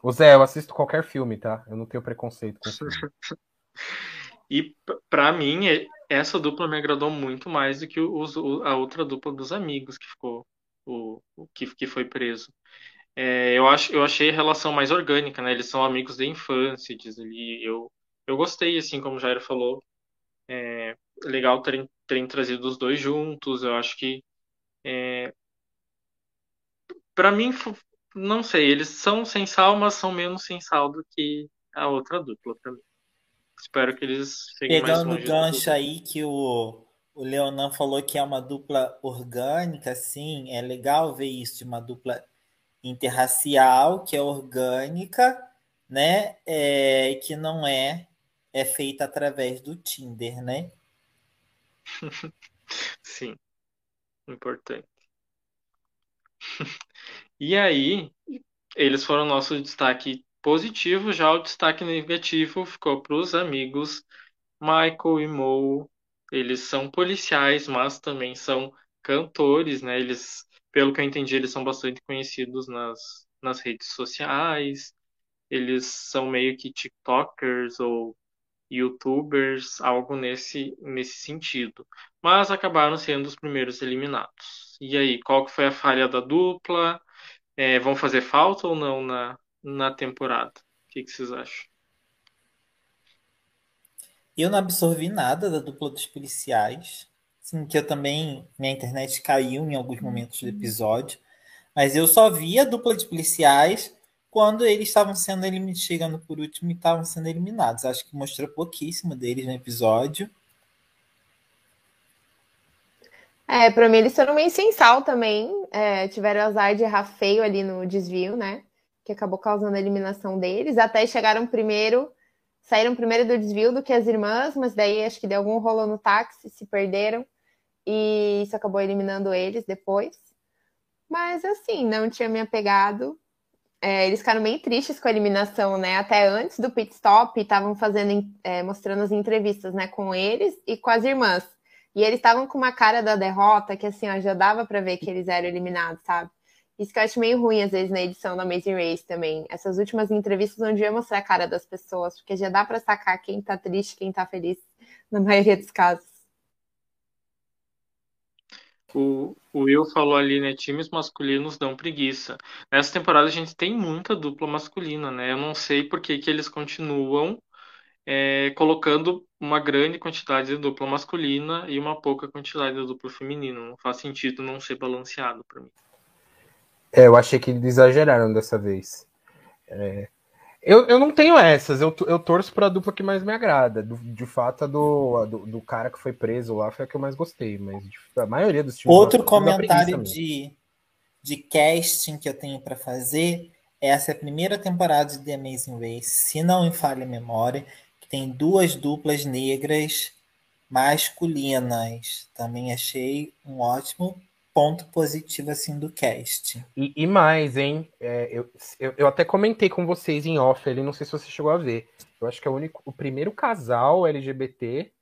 Ô Zé, eu assisto qualquer filme, tá? Eu não tenho preconceito com filme.
e para mim, essa dupla me agradou muito mais do que os, a outra dupla dos amigos que ficou o, o que, que foi preso. É, eu, acho, eu achei a relação mais orgânica, né? Eles são amigos de infância, diz ali. Eu, eu gostei, assim, como o Jair falou. É legal terem, terem trazido os dois juntos. Eu acho que é, para mim, não sei, eles são sem sal, mas são menos sem sal do que a outra dupla pra mim. Espero que eles cheguem
Pegando mais longe. Pegando o gancho aí que o, o Leonan falou que é uma dupla orgânica, sim, é legal ver isso de uma dupla interracial, que é orgânica, né? É, que não é, é feita através do Tinder, né?
sim, importante. E aí, eles foram nosso destaque positivo, já o destaque negativo ficou para os amigos Michael e Mo. Eles são policiais, mas também são cantores, né? Eles, pelo que eu entendi, eles são bastante conhecidos nas, nas redes sociais. Eles são meio que TikTokers ou YouTubers, algo nesse, nesse sentido. Mas acabaram sendo os primeiros eliminados. E aí, qual que foi a falha da dupla? É, vão fazer falta ou não na, na temporada? O que, que vocês acham?
Eu não absorvi nada da dupla dos policiais. Sim, que eu também. Minha internet caiu em alguns momentos do episódio. Mas eu só vi a dupla de policiais quando eles estavam sendo eliminados, chegando por último e estavam sendo eliminados. Acho que mostrou pouquíssimo deles no episódio.
É, pra mim eles foram meio sem sal também. É, tiveram azar de errar feio ali no desvio, né? Que acabou causando a eliminação deles. Até chegaram primeiro, saíram primeiro do desvio do que as irmãs, mas daí acho que deu algum rolo no táxi, se perderam. E isso acabou eliminando eles depois. Mas assim, não tinha me apegado. É, eles ficaram meio tristes com a eliminação, né? Até antes do pit stop, estavam fazendo, é, mostrando as entrevistas, né, com eles e com as irmãs. E eles estavam com uma cara da derrota que, assim, ó, já dava para ver que eles eram eliminados, sabe? Isso que eu acho meio ruim, às vezes, na edição da Amazing Race também. Essas últimas entrevistas onde ia mostrar a cara das pessoas, porque já dá para sacar quem tá triste, quem tá feliz, na maioria dos casos.
O, o Will falou ali, né? Times masculinos dão preguiça. Nessa temporada a gente tem muita dupla masculina, né? Eu não sei por que, que eles continuam é, colocando uma grande quantidade de dupla masculina e uma pouca quantidade de dupla feminina. Não faz sentido não ser balanceado para mim.
É, eu achei que eles exageraram dessa vez. É, eu, eu não tenho essas, eu, eu torço para a dupla que mais me agrada. Do, de fato, a do, do, do, cara que foi preso lá foi a que eu mais gostei, mas a maioria dos
times. Outro comentário de, de casting que eu tenho para fazer. Essa é a primeira temporada de The Amazing Race, se não me falha a memória tem duas duplas negras masculinas. Também achei um ótimo ponto positivo assim do cast.
E, e mais, hein? É, eu, eu, eu, até comentei com vocês em off ali, não sei se você chegou a ver. Eu acho que é o único, o primeiro casal LGBT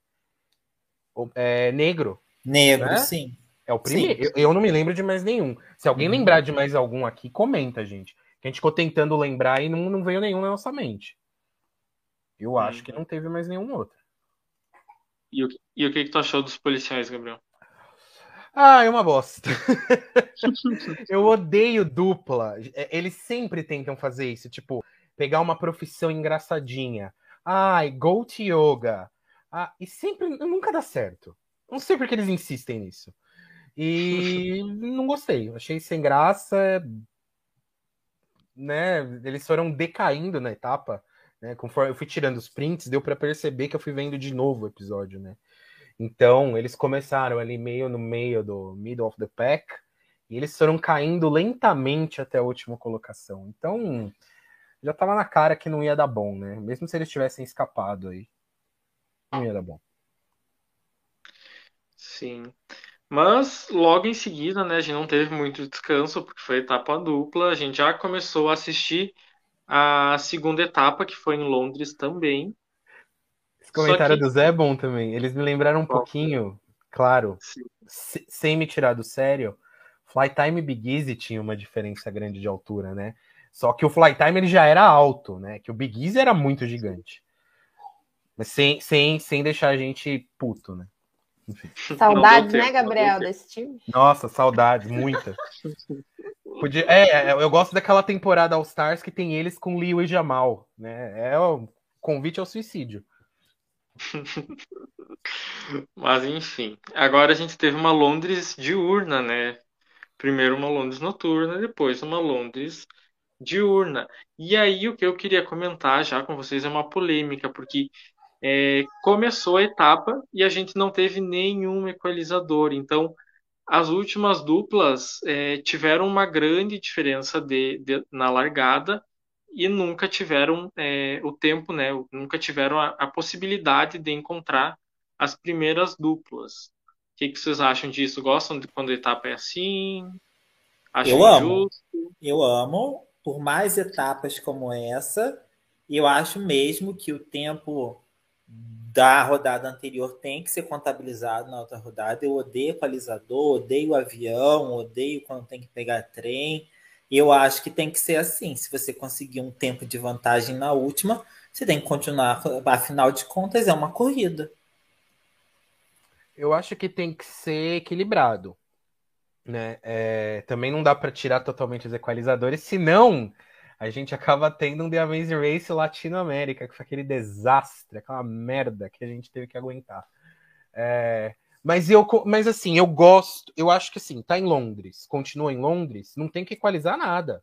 é, negro.
Negro, né? sim.
É o primeiro. Eu, eu, não me lembro de mais nenhum. Se alguém uhum. lembrar de mais algum aqui, comenta, gente. Que a gente ficou tentando lembrar e não, não veio nenhum na nossa mente. Eu acho que não teve mais nenhum outro.
E o, e o que, que tu achou dos policiais, Gabriel?
Ah, é uma bosta. eu odeio dupla. É, eles sempre tentam fazer isso, tipo, pegar uma profissão engraçadinha. Ai, go to yoga. Ah, e sempre nunca dá certo. Não sei porque eles insistem nisso. E não gostei. Achei sem graça. Né? Eles foram decaindo na etapa. Né? Conforme eu fui tirando os prints, deu para perceber que eu fui vendo de novo o episódio, né? Então, eles começaram ali meio no meio do middle of the pack e eles foram caindo lentamente até a última colocação. Então, já tava na cara que não ia dar bom, né? Mesmo se eles tivessem escapado aí, não ia dar bom.
Sim. Mas logo em seguida, né, a gente não teve muito descanso, porque foi etapa dupla, a gente já começou a assistir a segunda etapa, que foi em Londres também.
Esse comentário que... do Zé é bom também. Eles me lembraram um Bom, pouquinho, claro, sem me tirar do sério, Flytime e Big Easy tinha uma diferença grande de altura, né? Só que o Flytime ele já era alto, né? Que o Big Easy era muito gigante. Mas sem, sem, sem deixar a gente puto, né?
Enfim. Saudades, né, Gabriel, desse time?
Nossa, saudades, muita. Podia, é, é, eu gosto daquela temporada All Stars que tem eles com Liu e Jamal, né? É o convite ao suicídio.
Mas enfim, agora a gente teve uma Londres diurna, né? Primeiro uma Londres noturna, depois uma Londres diurna. E aí o que eu queria comentar já com vocês é uma polêmica, porque é, começou a etapa e a gente não teve nenhum equalizador. Então, as últimas duplas é, tiveram uma grande diferença de, de, na largada e nunca tiveram é, o tempo, né? Nunca tiveram a, a, possibilidade de encontrar as primeiras duplas. O que, que vocês acham disso? Gostam de quando a etapa é assim?
Acham eu amo. Eu amo. Por mais etapas como essa, eu acho mesmo que o tempo da rodada anterior tem que ser contabilizado na outra rodada. Eu odeio equalizador, odeio avião, odeio quando tem que pegar trem. Eu acho que tem que ser assim. Se você conseguir um tempo de vantagem na última, você tem que continuar. Afinal de contas, é uma corrida.
Eu acho que tem que ser equilibrado. Né? É, também não dá para tirar totalmente os equalizadores, senão a gente acaba tendo um The Amazing Race Latinoamérica, que foi aquele desastre, aquela merda que a gente teve que aguentar. É, mas eu, mas assim, eu gosto, eu acho que assim, tá em Londres, continua em Londres, não tem que equalizar nada.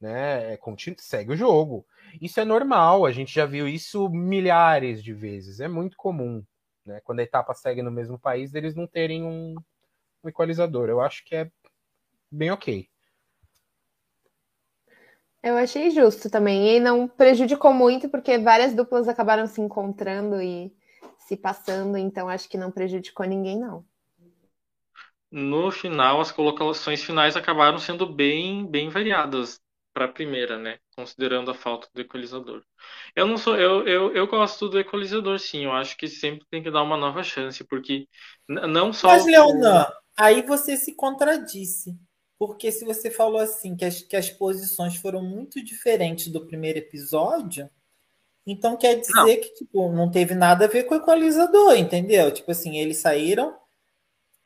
Né? É, continua, segue o jogo. Isso é normal, a gente já viu isso milhares de vezes, é muito comum. Né? Quando a etapa segue no mesmo país, eles não terem um, um equalizador. Eu acho que é bem ok.
Eu achei justo também. E não prejudicou muito, porque várias duplas acabaram se encontrando e se passando, então acho que não prejudicou ninguém, não.
No final, as colocações finais acabaram sendo bem, bem variadas para a primeira, né? Considerando a falta do equalizador. Eu não sou, eu, eu, eu gosto do equalizador, sim. Eu acho que sempre tem que dar uma nova chance, porque não só.
Mas, Leonan, aí você se contradisse. Porque se você falou assim que as, que as posições foram muito diferentes do primeiro episódio, então quer dizer não. que tipo, não teve nada a ver com o equalizador, entendeu? Tipo assim, eles saíram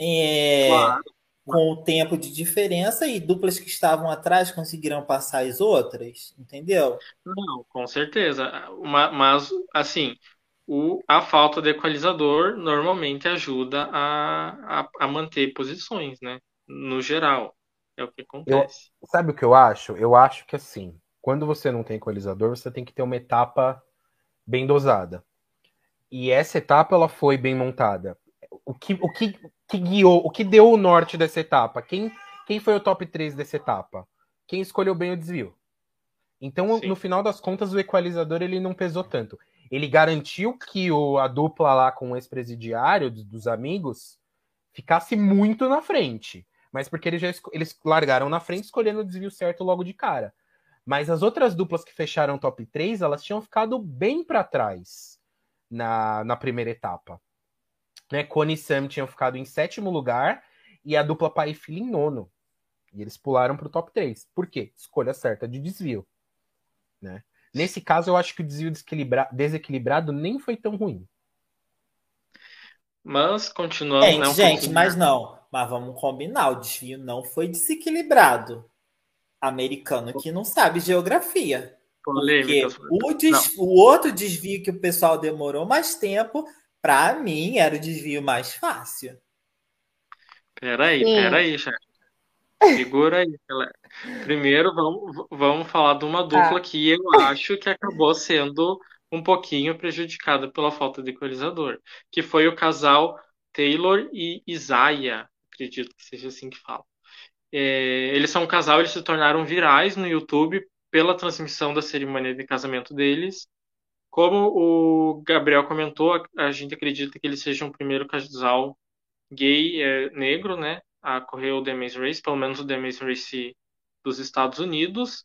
é, claro. com o tempo de diferença e duplas que estavam atrás conseguiram passar as outras, entendeu?
Não, com certeza. Mas, assim, o, a falta de equalizador normalmente ajuda a, a, a manter posições, né? No geral. É o que acontece.
Eu, sabe o que eu acho? Eu acho que assim, quando você não tem equalizador, você tem que ter uma etapa bem dosada. E essa etapa ela foi bem montada. O que, o que, que guiou, o que deu o norte dessa etapa? Quem, quem foi o top 3 dessa etapa? Quem escolheu bem o desvio. Então, Sim. no final das contas, o equalizador ele não pesou tanto. Ele garantiu que o, a dupla lá com o ex-presidiário dos amigos ficasse muito na frente mas porque eles já eles largaram na frente escolhendo o desvio certo logo de cara. Mas as outras duplas que fecharam top 3, elas tinham ficado bem para trás na, na primeira etapa. Né? Cone e Sam tinham ficado em sétimo lugar e a dupla Pai e Filho em nono. E eles pularam para o top 3. Por quê? Escolha certa de desvio. Né? Nesse caso, eu acho que o desvio desequilibrado nem foi tão ruim.
Mas continuando.
É, né, gente, mas não. Mas vamos combinar, o desvio não foi desequilibrado. Americano que não sabe geografia. Porque o, des... o outro desvio que o pessoal demorou mais tempo, para mim, era o desvio mais fácil.
Peraí, Sim. peraí, chefe. Segura aí. Primeiro, vamos, vamos falar de uma dupla ah. que eu acho que acabou sendo um pouquinho prejudicada pela falta de equalizador, que foi o casal Taylor e Isaiah acredito que seja assim que fala. É, eles são um casal, eles se tornaram virais no YouTube pela transmissão da cerimônia de casamento deles. Como o Gabriel comentou, a, a gente acredita que eles sejam o primeiro casal gay é, negro, né, a correr o The Amazing Race, pelo menos o The Amazing Race dos Estados Unidos.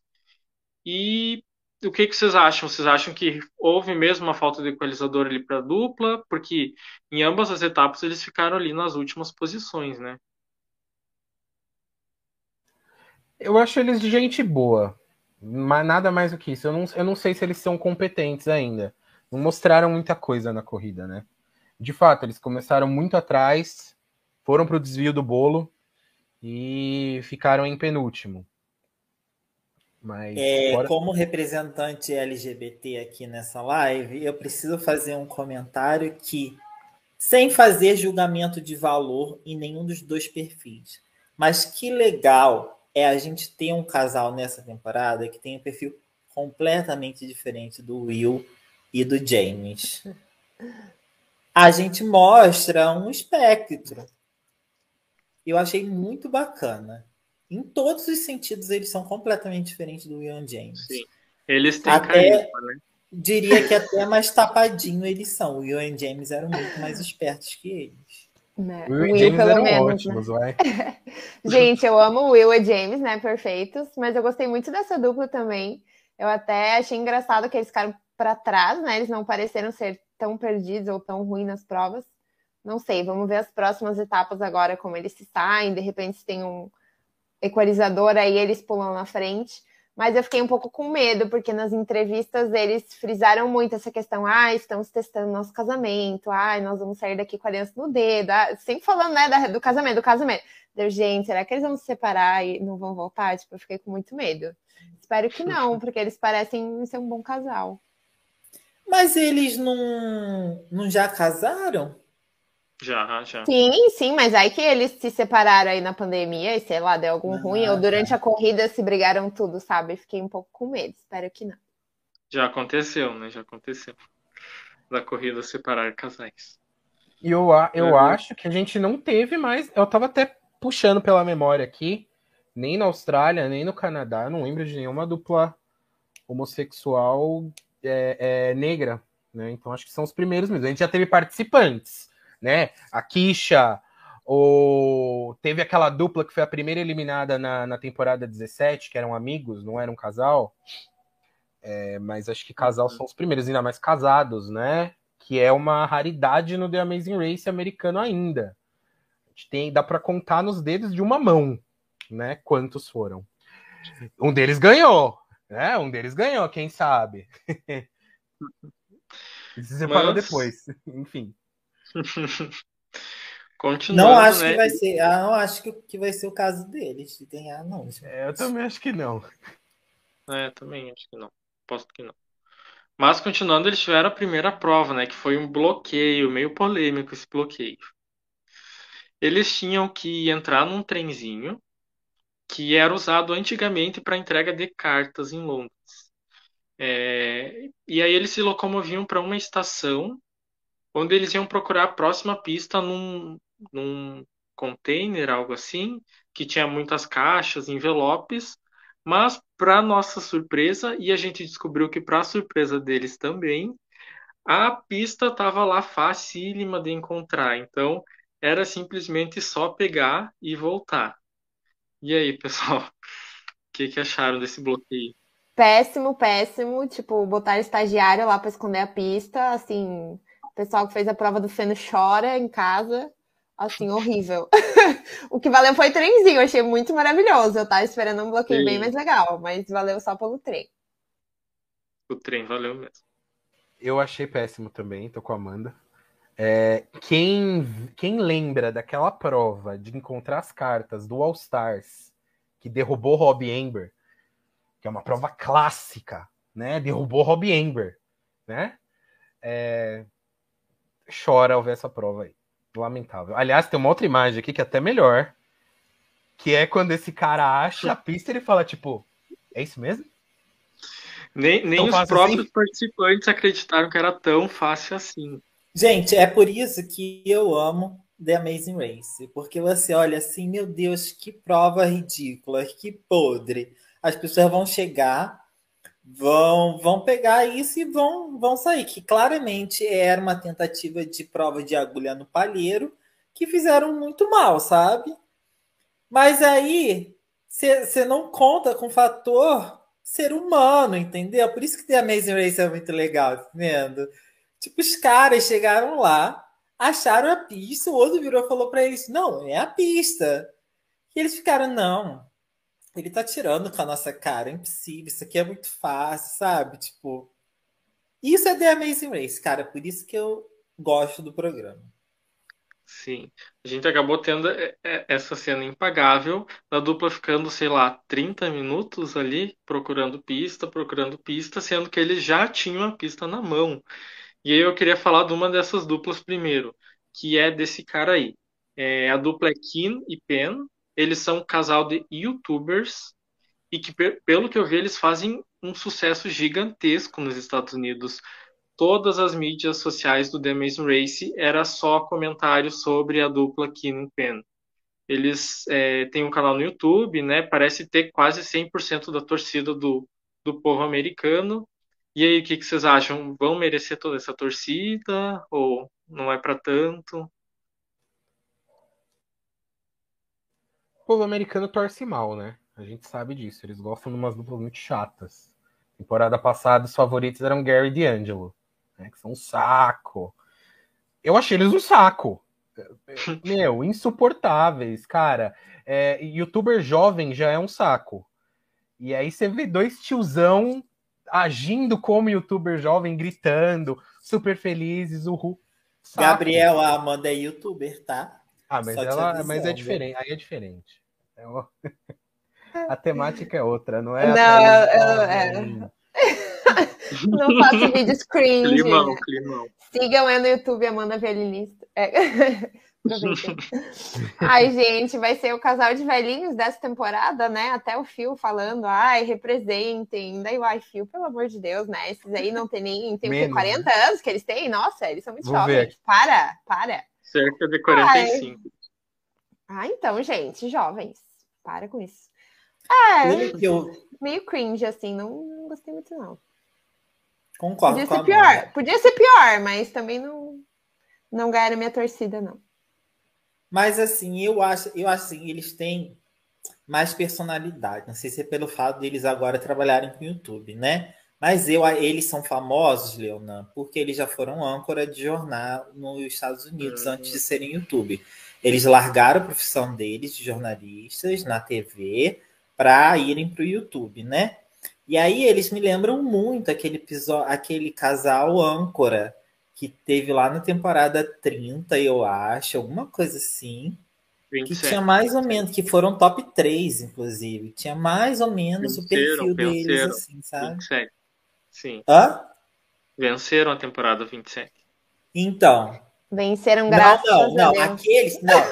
E o que, que vocês acham? Vocês acham que houve mesmo uma falta de equalizador ali para a dupla? Porque em ambas as etapas eles ficaram ali nas últimas posições, né?
Eu acho eles de gente boa, mas nada mais do que isso. Eu não, eu não sei se eles são competentes ainda. Não mostraram muita coisa na corrida, né? De fato, eles começaram muito atrás, foram para o desvio do bolo e ficaram em penúltimo.
Mas é, fora... como representante LGBT aqui nessa live, eu preciso fazer um comentário que, sem fazer julgamento de valor em nenhum dos dois perfis, Mas que legal é a gente ter um casal nessa temporada que tem um perfil completamente diferente do Will e do James. A gente mostra um espectro. Eu achei muito bacana. Em todos os sentidos, eles são completamente diferentes do Will e James. Sim.
Eles têm até, carisma, né?
Diria que até mais tapadinho eles são. O Will e James eram muito mais espertos que eles.
Né? Will, Will James pelo menos, ótimos, né? Gente, eu amo o Will e James, né? Perfeitos. Mas eu gostei muito dessa dupla também. Eu até achei engraçado que eles ficaram para trás, né? Eles não pareceram ser tão perdidos ou tão ruins nas provas. Não sei, vamos ver as próximas etapas agora, como eles se saem. De repente, se tem um equalizador aí, eles pulam na frente mas eu fiquei um pouco com medo, porque nas entrevistas eles frisaram muito essa questão, ah, estamos testando nosso casamento, ah, nós vamos sair daqui com a aliança no dedo, ah, sempre falando, né, do casamento, do casamento. Deu, gente, será que eles vão se separar e não vão voltar? Tipo, eu fiquei com muito medo. Espero que não, porque eles parecem ser um bom casal.
Mas eles não, não já casaram?
Já, já.
Sim, sim, mas aí que eles se separaram aí na pandemia e sei lá, deu algum ah, ruim, ou durante a corrida se brigaram tudo, sabe? Fiquei um pouco com medo, espero que não.
Já aconteceu, né? Já aconteceu. Da corrida separar casais.
E eu, eu é. acho que a gente não teve mais. Eu tava até puxando pela memória aqui, nem na Austrália, nem no Canadá, eu não lembro de nenhuma dupla homossexual é, é, negra, né? Então acho que são os primeiros mesmo. A gente já teve participantes né? A Kisha, ou teve aquela dupla que foi a primeira eliminada na, na temporada 17, que eram amigos, não era um casal. É, mas acho que casal são os primeiros, ainda mais casados, né? Que é uma raridade no The Amazing Race americano ainda. A gente tem, dá para contar nos dedos de uma mão, né? Quantos foram. Um deles ganhou, né? Um deles ganhou, quem sabe. se separou mas... depois, enfim.
Continuando, não acho né? que vai ser, ah, não acho que, que vai ser o caso deles de ganhar, não.
É, eu também acho que não.
É, também acho que não. Posto que não. Mas continuando, eles tiveram a primeira prova, né? Que foi um bloqueio, meio polêmico esse bloqueio. Eles tinham que entrar num trenzinho que era usado antigamente para entrega de cartas em Londres. É, e aí eles se locomoviam para uma estação onde eles iam procurar a próxima pista num, num container, algo assim, que tinha muitas caixas, envelopes, mas para nossa surpresa, e a gente descobriu que para surpresa deles também, a pista estava lá facílima de encontrar. Então, era simplesmente só pegar e voltar. E aí, pessoal, o que, que acharam desse bloqueio?
Péssimo, péssimo. Tipo, botar estagiário lá para esconder a pista, assim, pessoal que fez a prova do Feno chora em casa. Assim, horrível. o que valeu foi trenzinho, eu achei muito maravilhoso. Eu tava esperando um bloqueio Sim. bem mais legal, mas valeu só pelo trem.
O trem valeu mesmo.
Eu achei péssimo também, tô com a Amanda. É, quem, quem lembra daquela prova de encontrar as cartas do All Stars que derrubou Rob Amber, que é uma prova clássica, né? Derrubou Rob Amber, né? É, chora ao ver essa prova aí. Lamentável. Aliás, tem uma outra imagem aqui que é até melhor. Que é quando esse cara acha a pista e ele fala, tipo, é isso mesmo?
Nem, nem os próprios assim? participantes acreditaram que era tão fácil assim.
Gente, é por isso que eu amo The Amazing Race. Porque você olha assim, meu Deus, que prova ridícula, que podre. As pessoas vão chegar vão, vão pegar isso e vão, vão sair. Que claramente era uma tentativa de prova de agulha no palheiro que fizeram muito mal, sabe? Mas aí você não conta com o fator ser humano, entendeu? Por isso que The Amazing Race é muito legal, tá vendo? Tipo, os caras chegaram lá, acharam a pista, o outro virou e falou para eles: não, é a pista. E eles ficaram, não, ele tá tirando com a nossa cara, é impossível, isso aqui é muito fácil, sabe? Tipo, isso é The Amazing Race, cara, por isso que eu gosto do programa.
Sim, a gente acabou tendo essa cena impagável da dupla ficando, sei lá, 30 minutos ali procurando pista, procurando pista, sendo que eles já tinham a pista na mão. E aí eu queria falar de uma dessas duplas primeiro, que é desse cara aí. É, a dupla é Kim e Pen, eles são um casal de youtubers e que, pelo que eu vi, eles fazem um sucesso gigantesco nos Estados Unidos. Todas as mídias sociais do The Amazing Race era só comentários sobre a dupla Keenan Penn. Eles é, têm um canal no YouTube, né? Parece ter quase 100% da torcida do, do povo americano. E aí, o que, que vocês acham? Vão merecer toda essa torcida ou não é para tanto?
Povo americano torce mal, né? A gente sabe disso. Eles gostam de umas duplas muito chatas. Temporada passada, os favoritos eram Gary e D'Angelo, né, que são um saco. Eu achei eles um saco. Meu, insuportáveis, cara. É, youtuber jovem já é um saco. E aí você vê dois tiozão agindo como youtuber jovem, gritando, super felizes, uhul.
Saco. Gabriel, a Amanda é youtuber, tá?
Ah, mas, ela, mas é diferente. Aí é diferente. É a temática é outra, não é?
Não, eu, é. não faço vídeos cringe.
Climão, climão.
Sigam eu no YouTube, Amanda Violinista. É. ai, gente, vai ser o casal de velhinhos dessa temporada, né? Até o Fio falando, ai, representem. Daí, ai, Fio, pelo amor de Deus, né? Esses aí não tem nem. Tem Menos, 40 né? anos que eles têm? Nossa, eles são muito Vou jovens. Ver. Para, para.
Cerca de 45. Ai.
Ah, então, gente, jovens. Para com isso. É, eu... meio cringe, assim, não gostei muito, não.
Concordo.
Podia ser pior, podia ser pior, mas também não, não ganharam minha torcida, não.
Mas assim, eu acho, eu acho assim, eles têm mais personalidade. Não sei se é pelo fato deles agora trabalharem com o YouTube, né? Mas eu, eles são famosos, Leonan, porque eles já foram âncora de jornal nos Estados Unidos uhum. antes de serem YouTube. Eles largaram a profissão deles de jornalistas na TV para irem para o YouTube, né? E aí eles me lembram muito aquele episódio, aquele casal âncora que teve lá na temporada 30, eu acho, alguma coisa assim. 27. Que tinha mais ou menos, que foram top 3, inclusive. Tinha mais ou menos venceram, o perfil venceram, deles, assim, sabe?
27. Sim.
Hã?
Venceram a temporada 27.
Então.
Venceram graças
não, não, não. Aqueles, não.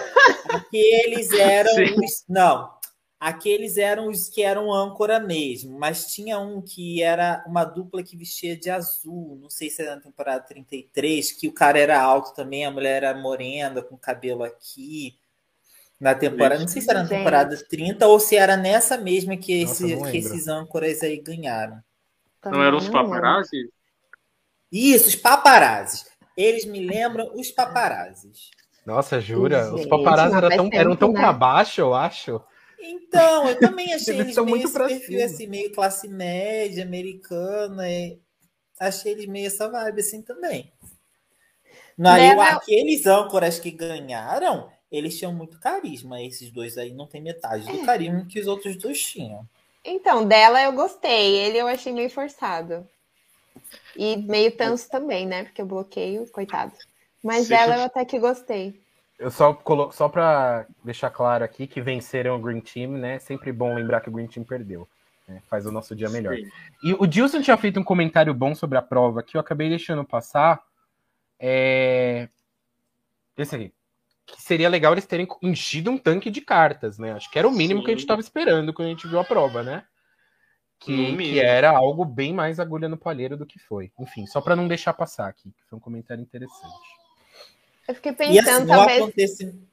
Aqueles eram os, não. Aqueles eram os que eram âncora mesmo, mas tinha um que era uma dupla que vestia de azul, não sei se era na temporada 33, que o cara era alto também, a mulher era morena, com cabelo aqui. Na temporada, não sei se era na temporada 30 ou se era nessa mesma que, Nossa, esse, que esses âncoras aí ganharam.
Não eram os paparazzi?
Isso, os paparazzi. Eles me lembram os paparazzi.
Nossa, jura? Os paparazzi eram tão, eram tão né? para baixo, eu acho.
Então, eu também achei eles, eles meio muito esse perfil assim, meio classe média, americana. E achei eles meio essa vibe assim também. Né, eu, aqueles âncoras que ganharam, eles tinham muito carisma. Esses dois aí não tem metade do é. carisma que os outros dois tinham.
Então, dela eu gostei. Ele eu achei meio forçado. E meio tanso também, né? Porque eu bloqueio, coitado. Mas Sim. dela eu até que gostei.
Eu só colo... só para deixar claro aqui que venceram o Green Team, né? Sempre bom lembrar que o Green Team perdeu. Né? Faz o nosso dia melhor. Sim. E o Dilson tinha feito um comentário bom sobre a prova que eu acabei deixando passar. É... Esse aqui. Que seria legal eles terem enchido um tanque de cartas, né? Acho que era o mínimo Sim. que a gente estava esperando quando a gente viu a prova, né? Que, que, era algo bem mais agulha no palheiro do que foi. Enfim, só para não deixar passar aqui, que foi um comentário interessante.
Eu fiquei pensando, assim, talvez.
O acontecimento,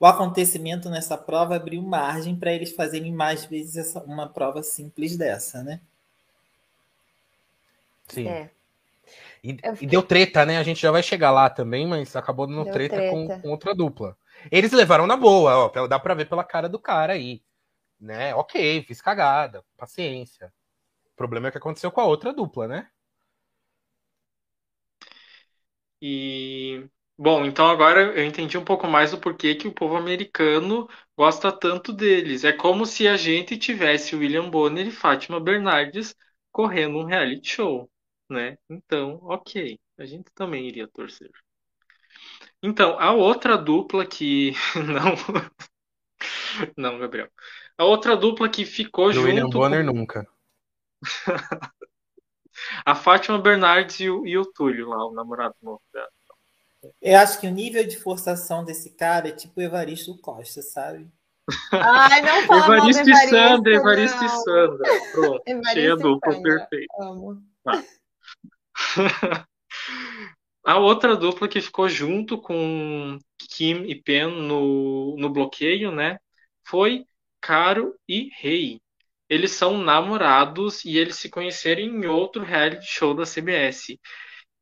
o acontecimento nessa prova abriu margem para eles fazerem mais vezes essa, uma prova simples dessa, né?
Sim. É. E, fiquei... e, deu treta, né? A gente já vai chegar lá também, mas acabou dando treta, treta. Com, com, outra dupla. Eles levaram na boa, ó, dá pra ver pela cara do cara aí. Né? Ok, fiz cagada, paciência. O problema é que aconteceu com a outra dupla, né?
E bom, então agora eu entendi um pouco mais do porquê que o povo americano gosta tanto deles. É como se a gente tivesse William Bonner e Fátima Bernardes correndo um reality show, né? Então, ok, a gente também iria torcer. Então, a outra dupla que não não, Gabriel. A outra dupla que ficou Do junto
William Bonner com... nunca.
a Fátima Bernardes e o, e o Túlio lá, o namorado novo dela.
Eu acho que o nível de forçação desse cara é tipo o Evaristo Costa, sabe?
Ai, não fala
Evaristo, Evaristo e Sandra, Evaristo e Sandra. Pronto, cheia dupla, perfeito. Amo. Tá. A outra dupla que ficou junto com Kim e Pen no, no bloqueio, né? Foi Caro e Rei. Eles são namorados e eles se conheceram em outro reality show da CBS.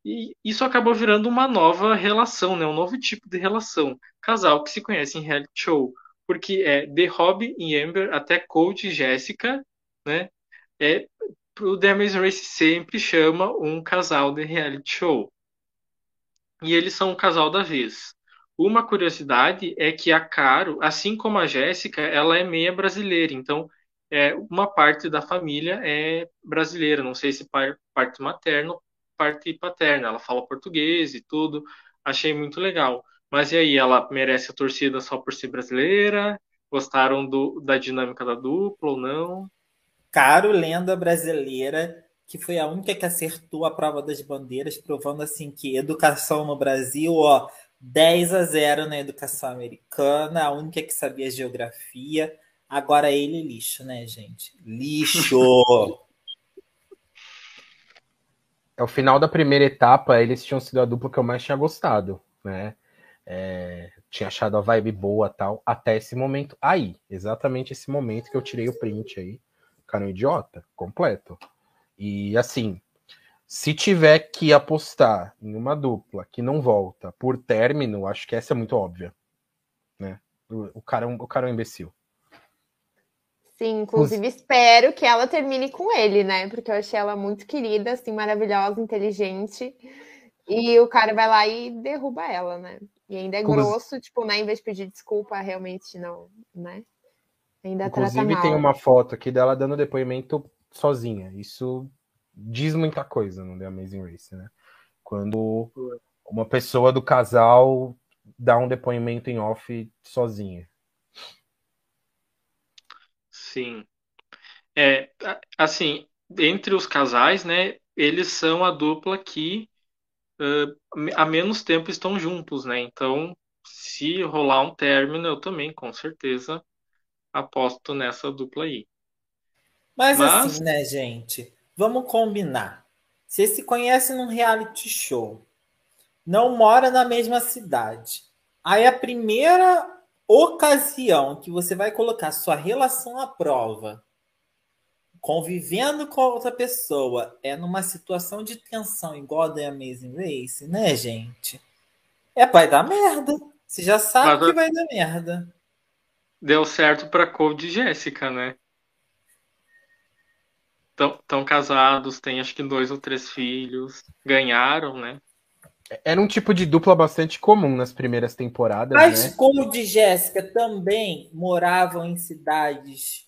E isso acabou virando uma nova relação, né? Um novo tipo de relação. Casal que se conhece em reality show. Porque é The Rob e Amber, até Coach e Jéssica, né? É, o Amazing Race sempre chama um casal de reality show. E eles são um casal da vez. Uma curiosidade é que a Caro, assim como a Jéssica, ela é meia brasileira. Então, é, uma parte da família é brasileira. Não sei se parte materna ou parte paterna. Ela fala português e tudo. Achei muito legal. Mas e aí, ela merece a torcida só por ser brasileira? Gostaram do, da dinâmica da dupla ou não?
Caro, lenda brasileira, que foi a única que acertou a prova das bandeiras, provando assim que educação no Brasil, ó, 10 a 0 na educação americana, a única que sabia geografia. Agora ele lixo, né, gente? Lixo!
É o final da primeira etapa, eles tinham sido a dupla que eu mais tinha gostado, né? É, tinha achado a vibe boa tal, até esse momento aí, exatamente esse momento que eu tirei o print aí cara é um idiota, completo. E assim, se tiver que apostar em uma dupla que não volta por término, acho que essa é muito óbvia. Né? O, o cara, é o cara é um imbecil.
Sim, inclusive Os... espero que ela termine com ele, né? Porque eu achei ela muito querida, assim, maravilhosa, inteligente. E o cara vai lá e derruba ela, né? E ainda é Como... grosso, tipo, né? Em vez de pedir desculpa, realmente não, né? Ainda
Inclusive, tem uma foto aqui dela dando depoimento sozinha. Isso diz muita coisa no The Amazing Race, né? Quando uma pessoa do casal dá um depoimento em off sozinha.
Sim. É, assim, entre os casais, né, eles são a dupla que uh, há menos tempo estão juntos, né? Então, se rolar um término, eu também, com certeza, aposto nessa dupla aí.
Mas, Mas, assim, né, gente? Vamos combinar. Você se conhece num reality show, não mora na mesma cidade. Aí a primeira ocasião que você vai colocar sua relação à prova, convivendo com outra pessoa, é numa situação de tensão igual a The Amazing Race, né, gente? É, vai dar merda. Você já sabe Mas, que vai dar merda
deu certo para Code e Jéssica, né? Estão casados, têm acho que dois ou três filhos, ganharam, né?
Era um tipo de dupla bastante comum nas primeiras temporadas.
Mas
né?
Code e Jéssica também moravam em cidades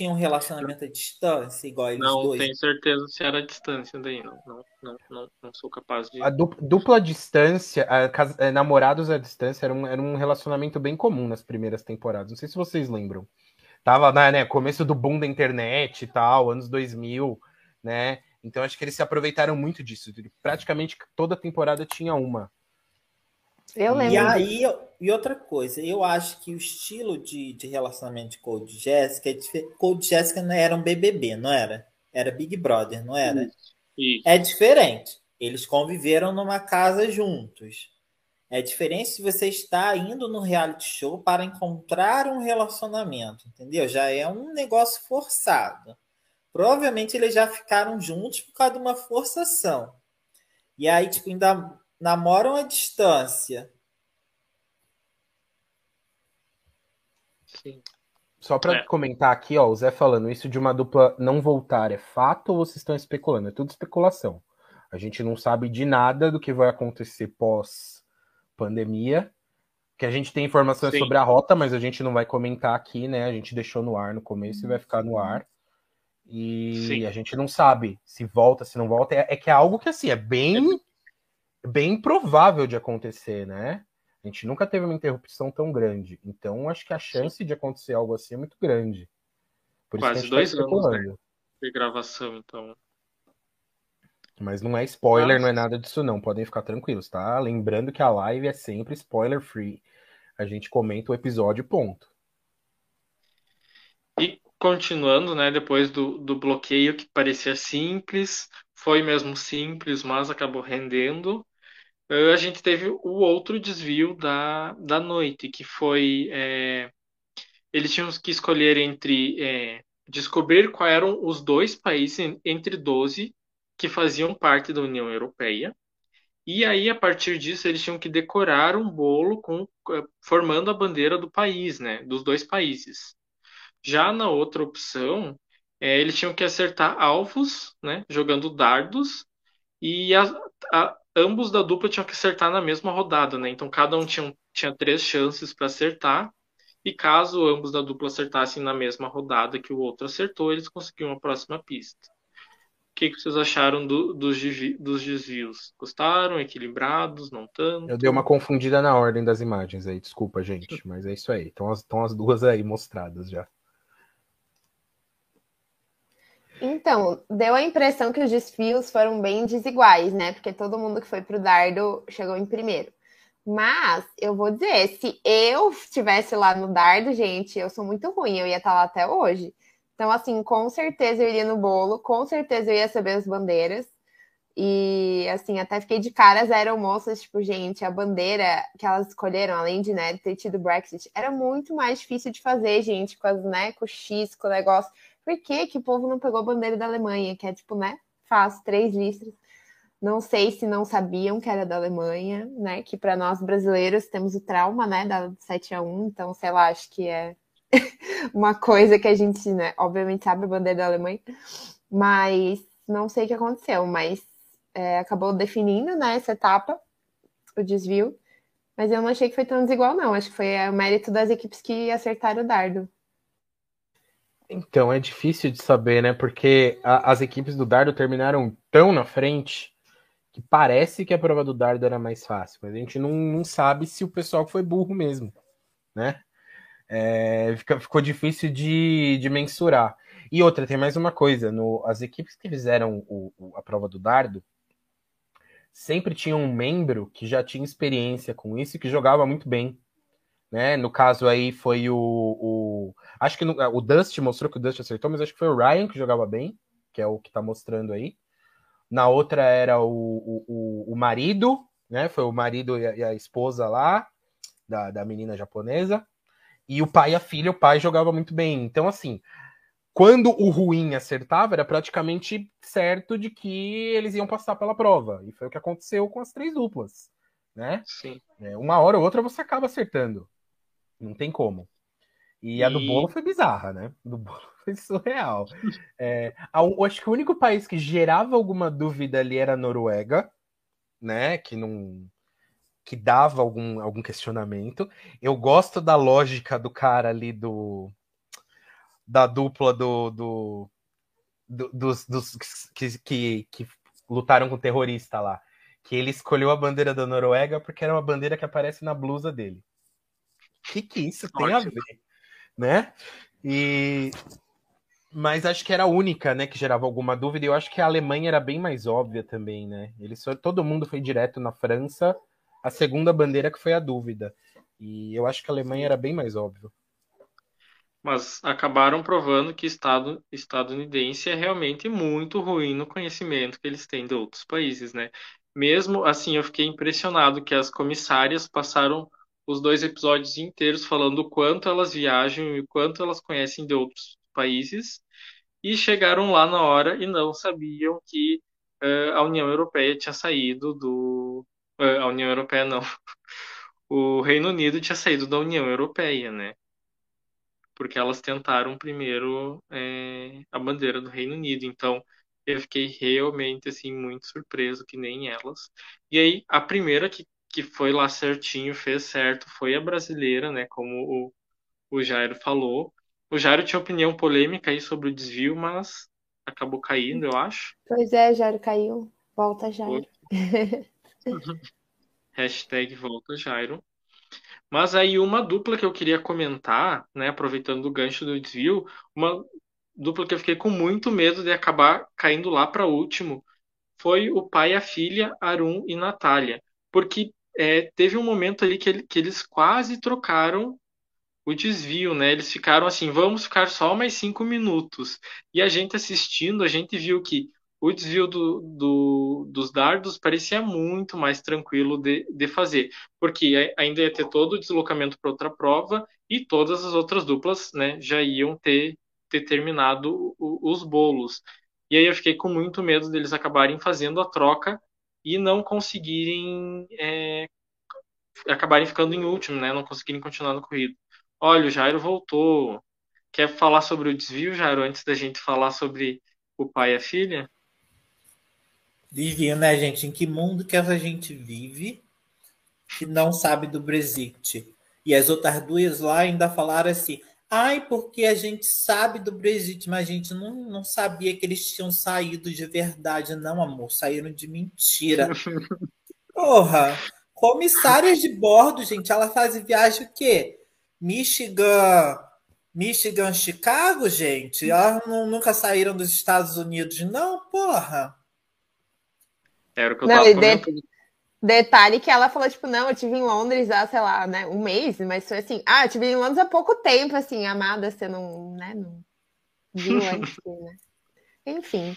tinha um relacionamento à distância, igual eles
não
dois?
Não tenho certeza se era a distância daí, não. Não, não, não, não sou capaz de.
A dupla, dupla distância, a, a, é, namorados à distância, era um, era um relacionamento bem comum nas primeiras temporadas. Não sei se vocês lembram. Tava, né, né começo do boom da internet e tal, anos 2000, né? Então acho que eles se aproveitaram muito disso. Praticamente toda temporada tinha uma.
Eu lembro.
E aí, e outra coisa, eu acho que o estilo de, de relacionamento de Cold Jessica é diferente. Cold Jessica não era um BBB, não era? Era Big Brother, não era? Isso, isso. É diferente. Eles conviveram numa casa juntos. É diferente se você está indo no reality show para encontrar um relacionamento, entendeu? Já é um negócio forçado. Provavelmente eles já ficaram juntos por causa de uma forçação. E aí, tipo, ainda namoram à distância.
Sim. Só para é. comentar aqui, ó, o Zé falando isso de uma dupla não voltar é fato ou vocês estão especulando? É tudo especulação. A gente não sabe de nada do que vai acontecer pós pandemia. Que a gente tem informações Sim. sobre a rota, mas a gente não vai comentar aqui, né? A gente deixou no ar no começo e vai ficar no ar. E Sim. a gente não sabe se volta, se não volta. É, é que é algo que assim é bem bem provável de acontecer, né? A gente nunca teve uma interrupção tão grande. Então, acho que a chance de acontecer algo assim é muito grande.
Por Quase tá dois tá anos né? de gravação, então.
Mas não é spoiler, Nossa. não é nada disso não, podem ficar tranquilos, tá? Lembrando que a live é sempre spoiler free. A gente comenta o episódio, ponto.
E continuando, né, depois do, do bloqueio que parecia simples, foi mesmo simples, mas acabou rendendo. A gente teve o outro desvio da, da noite, que foi. É, eles tinham que escolher entre. É, descobrir quais eram os dois países entre 12 que faziam parte da União Europeia. E aí, a partir disso, eles tinham que decorar um bolo com, eh, formando a bandeira do país, né? Dos dois países. Já na outra opção, é, eles tinham que acertar alvos, né? Jogando dardos. E a, a, ambos da dupla tinham que acertar na mesma rodada, né? Então cada um tinha, tinha três chances para acertar. E caso ambos da dupla acertassem na mesma rodada que o outro acertou, eles conseguiam a próxima pista. O que, que vocês acharam do, dos, dos desvios? Gostaram? Equilibrados? Não tanto?
Eu dei uma confundida na ordem das imagens aí, desculpa, gente, mas é isso aí. Estão as, as duas aí mostradas já.
Então, deu a impressão que os desfios foram bem desiguais, né? Porque todo mundo que foi pro dardo chegou em primeiro. Mas eu vou dizer, se eu estivesse lá no dardo, gente, eu sou muito ruim, eu ia estar lá até hoje. Então, assim, com certeza eu iria no bolo, com certeza eu ia saber as bandeiras. E, assim, até fiquei de cara as aeromoças, tipo, gente, a bandeira que elas escolheram, além de, né, ter tido Brexit, era muito mais difícil de fazer, gente, com as, né, com o X, com o negócio. Por que, que o povo não pegou a bandeira da Alemanha, que é tipo, né? Fácil, três listras. Não sei se não sabiam que era da Alemanha, né? Que para nós brasileiros temos o trauma, né? Da 7 a 1 então, sei lá, acho que é uma coisa que a gente, né? Obviamente sabe a bandeira da Alemanha, mas não sei o que aconteceu, mas é, acabou definindo, né? Essa etapa, o desvio. Mas eu não achei que foi tão desigual, não. Acho que foi o mérito das equipes que acertaram o dardo.
Então, é difícil de saber, né? Porque a, as equipes do Dardo terminaram tão na frente que parece que a prova do Dardo era mais fácil, mas a gente não, não sabe se o pessoal foi burro mesmo, né? É, fica, ficou difícil de, de mensurar. E outra, tem mais uma coisa: no, as equipes que fizeram o, o, a prova do Dardo sempre tinham um membro que já tinha experiência com isso e que jogava muito bem. Né? No caso aí foi o. o acho que no, o Dust mostrou que o Dust acertou, mas acho que foi o Ryan que jogava bem, que é o que tá mostrando aí. Na outra era o, o, o marido, né? Foi o marido e a, e a esposa lá, da, da menina japonesa. E o pai e a filha, o pai jogava muito bem. Então, assim, quando o ruim acertava, era praticamente certo de que eles iam passar pela prova. E foi o que aconteceu com as três duplas, né?
Sim.
É, uma hora ou outra você acaba acertando. Não tem como. E, e... a do bolo foi bizarra, né? Do bolo foi surreal. É, eu acho que o único país que gerava alguma dúvida ali era a Noruega, né? Que não. Que dava algum, algum questionamento. Eu gosto da lógica do cara ali do. Da dupla do. do, do dos, dos que, que, que lutaram com o terrorista lá. Que ele escolheu a bandeira da Noruega porque era uma bandeira que aparece na blusa dele. O que, que isso tem a ver? Né? E. Mas acho que era a única, né, que gerava alguma dúvida. E eu acho que a Alemanha era bem mais óbvia também, né? Eles, todo mundo foi direto na França. A segunda bandeira que foi a dúvida. E eu acho que a Alemanha era bem mais óbvio.
Mas acabaram provando que o Estado estadunidense é realmente muito ruim no conhecimento que eles têm de outros países, né? Mesmo assim, eu fiquei impressionado que as comissárias passaram os dois episódios inteiros falando o quanto elas viajam e o quanto elas conhecem de outros países e chegaram lá na hora e não sabiam que uh, a União Europeia tinha saído do uh, a União Europeia não o Reino Unido tinha saído da União Europeia né? Porque elas tentaram primeiro é, a bandeira do Reino Unido. Então eu fiquei realmente assim muito surpreso que nem elas. E aí a primeira que que foi lá certinho, fez certo, foi a brasileira, né? Como o, o Jairo falou. O Jairo tinha opinião polêmica aí sobre o desvio, mas acabou caindo, eu acho.
Pois é, Jairo caiu. Volta, Jairo.
Hashtag volta, Jairo. Mas aí uma dupla que eu queria comentar, né, aproveitando o gancho do desvio, uma dupla que eu fiquei com muito medo de acabar caindo lá para último, foi o pai e a filha, Arun e Natália. Porque é, teve um momento ali que, ele, que eles quase trocaram o desvio, né? Eles ficaram assim, vamos ficar só mais cinco minutos. E a gente assistindo, a gente viu que o desvio do, do, dos dardos parecia muito mais tranquilo de, de fazer, porque ainda ia ter todo o deslocamento para outra prova e todas as outras duplas né, já iam ter, ter terminado os bolos. E aí eu fiquei com muito medo deles acabarem fazendo a troca e não conseguirem é, acabarem ficando em último, né? Não conseguirem continuar no corrido. Olha, o Jairo voltou. Quer falar sobre o desvio, Jairo, antes da gente falar sobre o pai e a filha?
Desvio, né, gente? Em que mundo que a gente vive que não sabe do Brexit? E as outras duas lá ainda falaram assim: ai, porque a gente sabe do Brexit, mas a gente não, não sabia que eles tinham saído de verdade. Não, amor, saíram de mentira. Porra! Comissárias de bordo, gente, ela faz viagem o quê? Michigan, Michigan, Chicago, gente? Elas não, nunca saíram dos Estados Unidos, não, porra.
Era o que eu não, tava de,
Detalhe que ela falou, tipo, não, eu tive em Londres há, sei lá, né, um mês, mas foi assim, ah, eu tive em Londres há pouco tempo, assim, amada, você não, né, não viu antes, né? Enfim.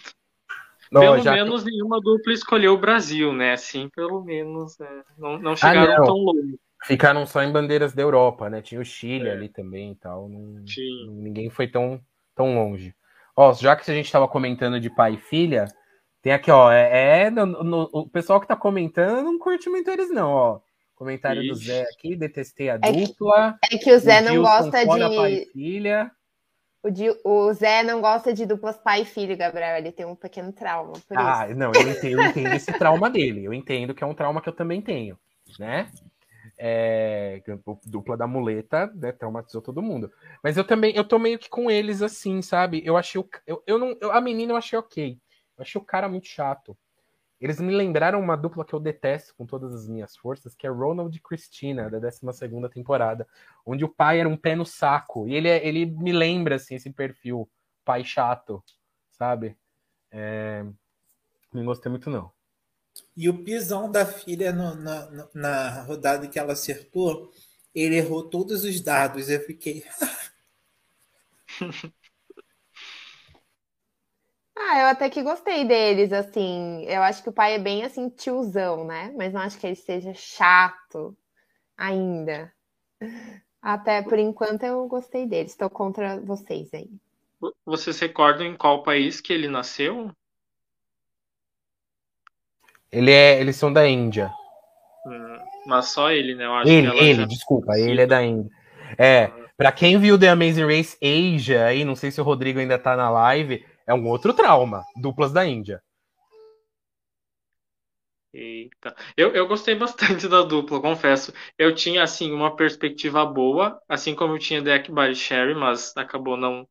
Não, pelo já... menos nenhuma dupla escolheu o Brasil, né? Assim, pelo menos, é, não, não chegaram ah, não. tão longe.
Ficaram só em bandeiras da Europa, né? Tinha o Chile é. ali também e tal. Não, ninguém foi tão, tão longe. Ó, já que a gente estava comentando de pai e filha, tem aqui, ó. É, é no, no, o pessoal que tá comentando não curte muito eles, não, ó. Comentário Ixi. do Zé aqui, detestei a é dupla.
Que, é que o Zé o não gosta de.
Pai filha.
O, de, o Zé não gosta de duplas pai e filho, Gabriel. Ele tem um pequeno trauma.
ah,
isso.
não, eu entendo, eu entendo esse trauma dele. Eu entendo que é um trauma que eu também tenho, né? É, dupla da muleta, né, traumatizou todo mundo. Mas eu também, eu tô meio que com eles assim, sabe? Eu achei o, eu, eu não, eu, a menina eu achei ok. Achei o cara muito chato. Eles me lembraram uma dupla que eu detesto com todas as minhas forças, que é Ronald e Christina, da 12 temporada, onde o pai era um pé no saco. E ele, é, ele me lembra, assim, esse perfil, pai chato, sabe? É... Não gostei muito, não.
E o pisão da filha no, na, na rodada que ela acertou, ele errou todos os dados. Eu fiquei.
Ah, eu até que gostei deles, assim. Eu acho que o pai é bem assim, tiozão, né? Mas não acho que ele seja chato ainda. Até por enquanto eu gostei deles. Estou contra vocês aí.
Vocês recordam em qual país que ele nasceu?
Ele é, eles são da Índia.
Hum, mas só ele, né? Eu acho
ele, ele, já... desculpa, ele é da Índia. É, ah. para quem viu The Amazing Race Asia aí, não sei se o Rodrigo ainda tá na live, é um outro trauma. Duplas da Índia.
Eita. Eu, eu gostei bastante da dupla, confesso. Eu tinha, assim, uma perspectiva boa, assim como eu tinha Deck by Sherry, mas acabou não,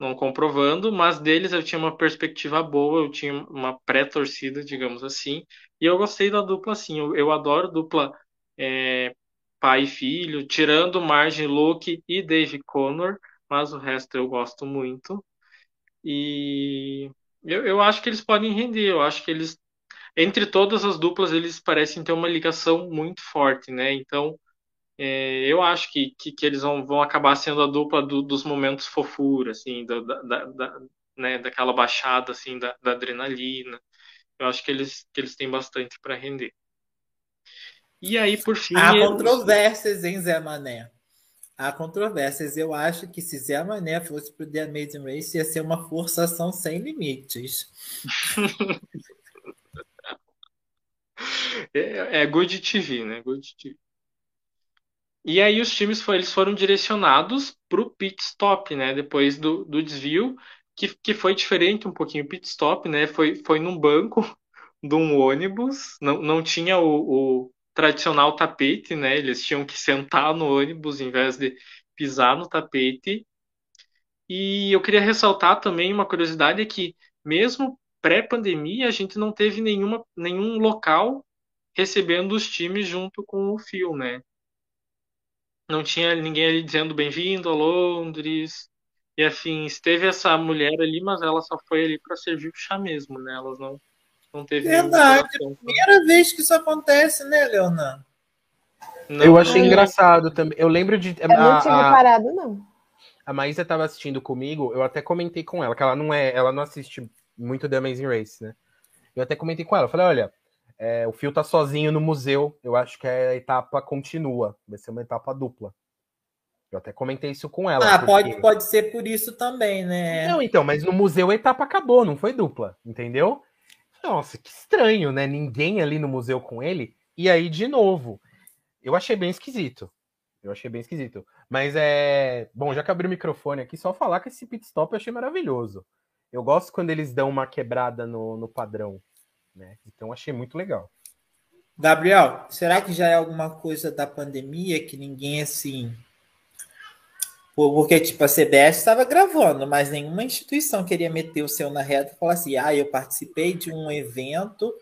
não comprovando. Mas deles eu tinha uma perspectiva boa, eu tinha uma pré-torcida, digamos assim. E eu gostei da dupla, assim. Eu, eu adoro dupla é, pai e filho, tirando Margin Luke e Dave Connor, mas o resto eu gosto muito. E eu, eu acho que eles podem render. Eu acho que eles, entre todas as duplas, eles parecem ter uma ligação muito forte, né? Então, é, eu acho que, que, que, eles vão, vão acabar sendo a dupla do, dos momentos fofura, assim, da, da, da, né, daquela baixada, assim, da, da adrenalina. Eu acho que eles, que eles têm bastante para render. E aí, por fim.
Há controvérsias, hein, Zé Mané? Há controvérsias. Eu acho que se Zé Mané fosse para o The Amazing Race, ia ser uma forçação sem limites.
é, é Good TV, né? Good TV. E aí os times foi, eles foram direcionados para o pit stop, né? Depois do, do desvio, que, que foi diferente um pouquinho pit stop, né? Foi, foi num banco de um ônibus, não, não tinha o, o tradicional tapete, né? Eles tinham que sentar no ônibus em vez de pisar no tapete. E eu queria ressaltar também uma curiosidade é que mesmo pré-pandemia a gente não teve nenhuma, nenhum local recebendo os times junto com o fio, né? Não tinha ninguém ali dizendo bem-vindo a Londres e afins. Teve essa mulher ali, mas ela só foi ali para servir o chá mesmo, né? Elas não Não teve
Verdade, é primeira vez que isso acontece, né, Leonan?
eu achei engraçado também. Eu lembro de.
Eu não tinha reparado, não.
A Maísa estava assistindo comigo, eu até comentei com ela, que ela não é, ela não assiste muito The Amazing Race, né? Eu até comentei com ela, falei, olha, é, o Fio tá sozinho no museu, eu acho que a etapa continua, vai ser uma etapa dupla. Eu até comentei isso com ela.
Ah, porque... pode, pode ser por isso também, né?
Não, então, mas no museu a etapa acabou, não foi dupla, entendeu? Nossa, que estranho, né? Ninguém ali no museu com ele. E aí, de novo, eu achei bem esquisito. Eu achei bem esquisito. Mas é. Bom, já que abri o microfone aqui, só falar que esse pit stop eu achei maravilhoso. Eu gosto quando eles dão uma quebrada no, no padrão. Né? Então achei muito legal.
Gabriel, será que já é alguma coisa da pandemia que ninguém assim. Porque, tipo, a CBS estava gravando, mas nenhuma instituição queria meter o seu na reta e falar assim: ah, eu participei de um evento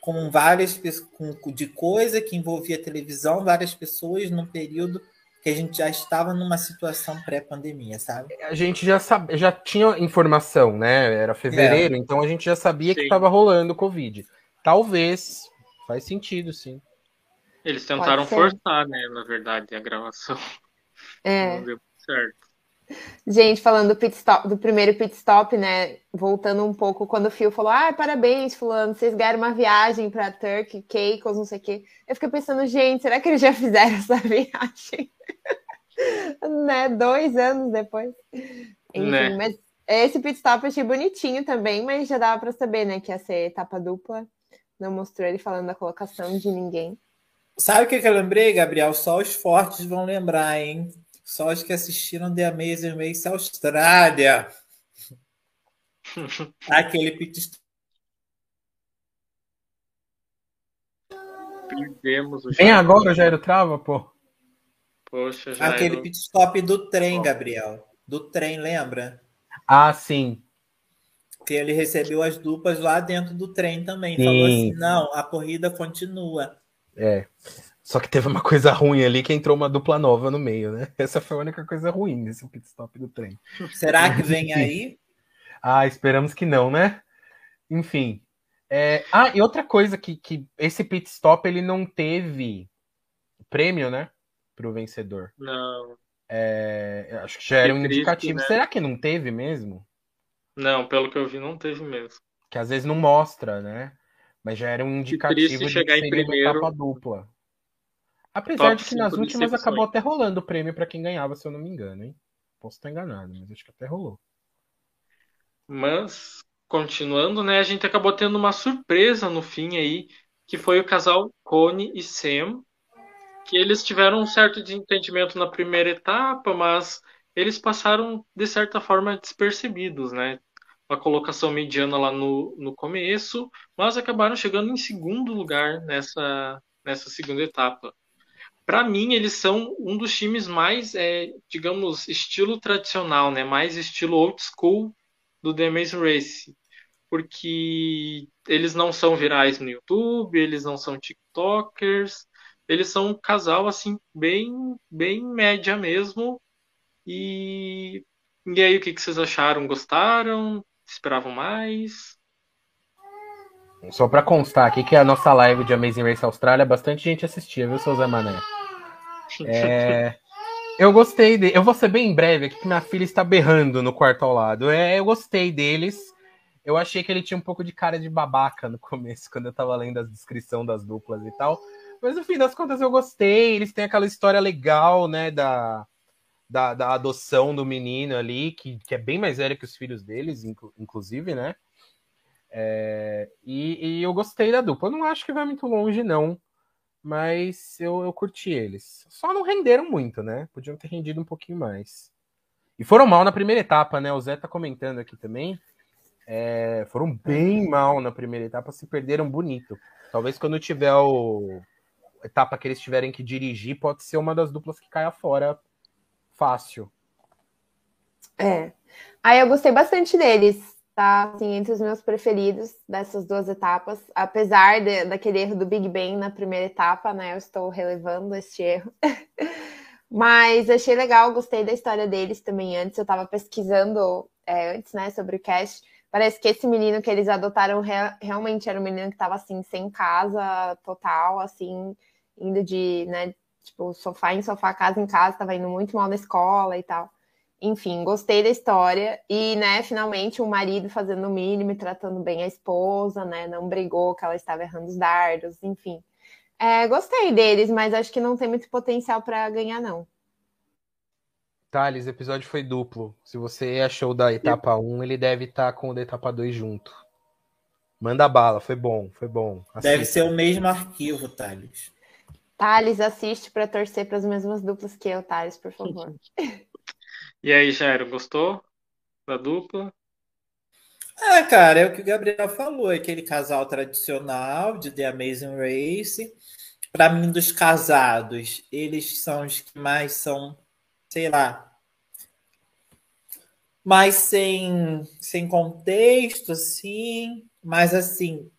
com várias com, de coisa que envolvia televisão, várias pessoas num período que a gente já estava numa situação pré-pandemia, sabe?
A gente já sabe, já tinha informação, né? Era fevereiro, é. então a gente já sabia sim. que estava rolando o Covid. Talvez faz sentido, sim.
Eles tentaram forçar, né? Na verdade, a gravação.
É. Não deu certo. Gente, falando do pit stop, do primeiro pit stop, né? Voltando um pouco, quando o Phil falou: Ah, parabéns, fulano, vocês ganharam uma viagem para Turkey, Caicos, não sei o quê. Eu fiquei pensando, gente, será que eles já fizeram essa viagem? né? Dois anos depois. Enfim, né? mas esse pit stop eu achei bonitinho também, mas já dava para saber, né, que ia ser etapa dupla. Não mostrou ele falando da colocação de ninguém.
Sabe o que, que eu lembrei, Gabriel? Só os fortes vão lembrar, hein? Só os que assistiram The Amazing Race Austrália. Aquele pit
Perdemos o
Vem agora, Jairo Trava, pô.
Poxa, Jairo.
Aquele pit stop do trem, Gabriel. Do trem, lembra?
Ah, sim.
Que ele recebeu as duplas lá dentro do trem também. Sim. Falou assim: não, a corrida continua.
É. Só que teve uma coisa ruim ali que entrou uma dupla nova no meio, né? Essa foi a única coisa ruim nesse pit stop do trem.
Será que vem aí?
ah, esperamos que não, né? Enfim. É... Ah, e outra coisa que, que esse pit stop ele não teve prêmio, né? Para o vencedor.
Não.
É... Acho que já era um indicativo. Né? Será que não teve mesmo?
Não, pelo que eu vi, não teve mesmo.
Que às vezes não mostra, né? Mas já era um indicativo de
chegar em primeiro.
etapa dupla. Apesar de que nas últimas acabou até rolando o prêmio para quem ganhava, se eu não me engano, hein? Posso estar enganado, mas acho que até rolou.
Mas, continuando, né, a gente acabou tendo uma surpresa no fim aí, que foi o casal Cone e Sam, que eles tiveram um certo desentendimento na primeira etapa, mas eles passaram, de certa forma, despercebidos, né? A colocação mediana lá no, no começo, mas acabaram chegando em segundo lugar nessa, nessa segunda etapa para mim, eles são um dos times mais, é, digamos, estilo tradicional, né? Mais estilo old school do The Amazing Race. Porque eles não são virais no YouTube, eles não são TikTokers, eles são um casal, assim, bem, bem média mesmo. E, e aí, o que, que vocês acharam? Gostaram? Esperavam mais?
Só para constar aqui que a nossa live de Amazing Race Austrália, bastante gente assistia, viu, seu Zé Mané? É, eu gostei de, Eu vou ser bem breve aqui, que minha filha está berrando no quarto ao lado. É, eu gostei deles. Eu achei que ele tinha um pouco de cara de babaca no começo, quando eu tava lendo a descrição das duplas e tal. Mas no fim das contas eu gostei. Eles têm aquela história legal, né, da, da, da adoção do menino ali, que, que é bem mais velho que os filhos deles, inclu, inclusive, né? É, e, e, eu gostei da dupla. Eu não acho que vai muito longe, não mas eu, eu curti eles. Só não renderam muito, né? Podiam ter rendido um pouquinho mais. E foram mal na primeira etapa, né? O Zé tá comentando aqui também. É, foram bem mal na primeira etapa, se perderam bonito. Talvez quando tiver o etapa que eles tiverem que dirigir, pode ser uma das duplas que caia fora fácil.
É. Aí eu gostei bastante deles tá assim, entre os meus preferidos dessas duas etapas. Apesar de, daquele erro do Big Bang na primeira etapa, né? Eu estou relevando este erro. Mas achei legal, gostei da história deles também antes. Eu estava pesquisando é, antes, né, sobre o cast, Parece que esse menino que eles adotaram re realmente era um menino que estava assim, sem casa total, assim, indo de, né, tipo, sofá em sofá, casa em casa, estava indo muito mal na escola e tal. Enfim, gostei da história. E, né, finalmente, o marido fazendo o mínimo e tratando bem a esposa, né? Não brigou que ela estava errando os dardos, enfim. É, gostei deles, mas acho que não tem muito potencial para ganhar, não.
Thales, o episódio foi duplo. Se você achou da etapa 1, ele deve estar tá com o da etapa 2 junto. Manda bala, foi bom, foi bom.
Assista. Deve ser o mesmo arquivo, Thales.
Thales, assiste para torcer para as mesmas duplas que eu, Thales, por favor.
E aí, Jairo, gostou da dupla?
Ah, cara, é o que o Gabriel falou, é aquele casal tradicional de The Amazing Race. Para mim, dos casados, eles são os que mais são, sei lá, mais sem, sem contexto, assim, mas assim,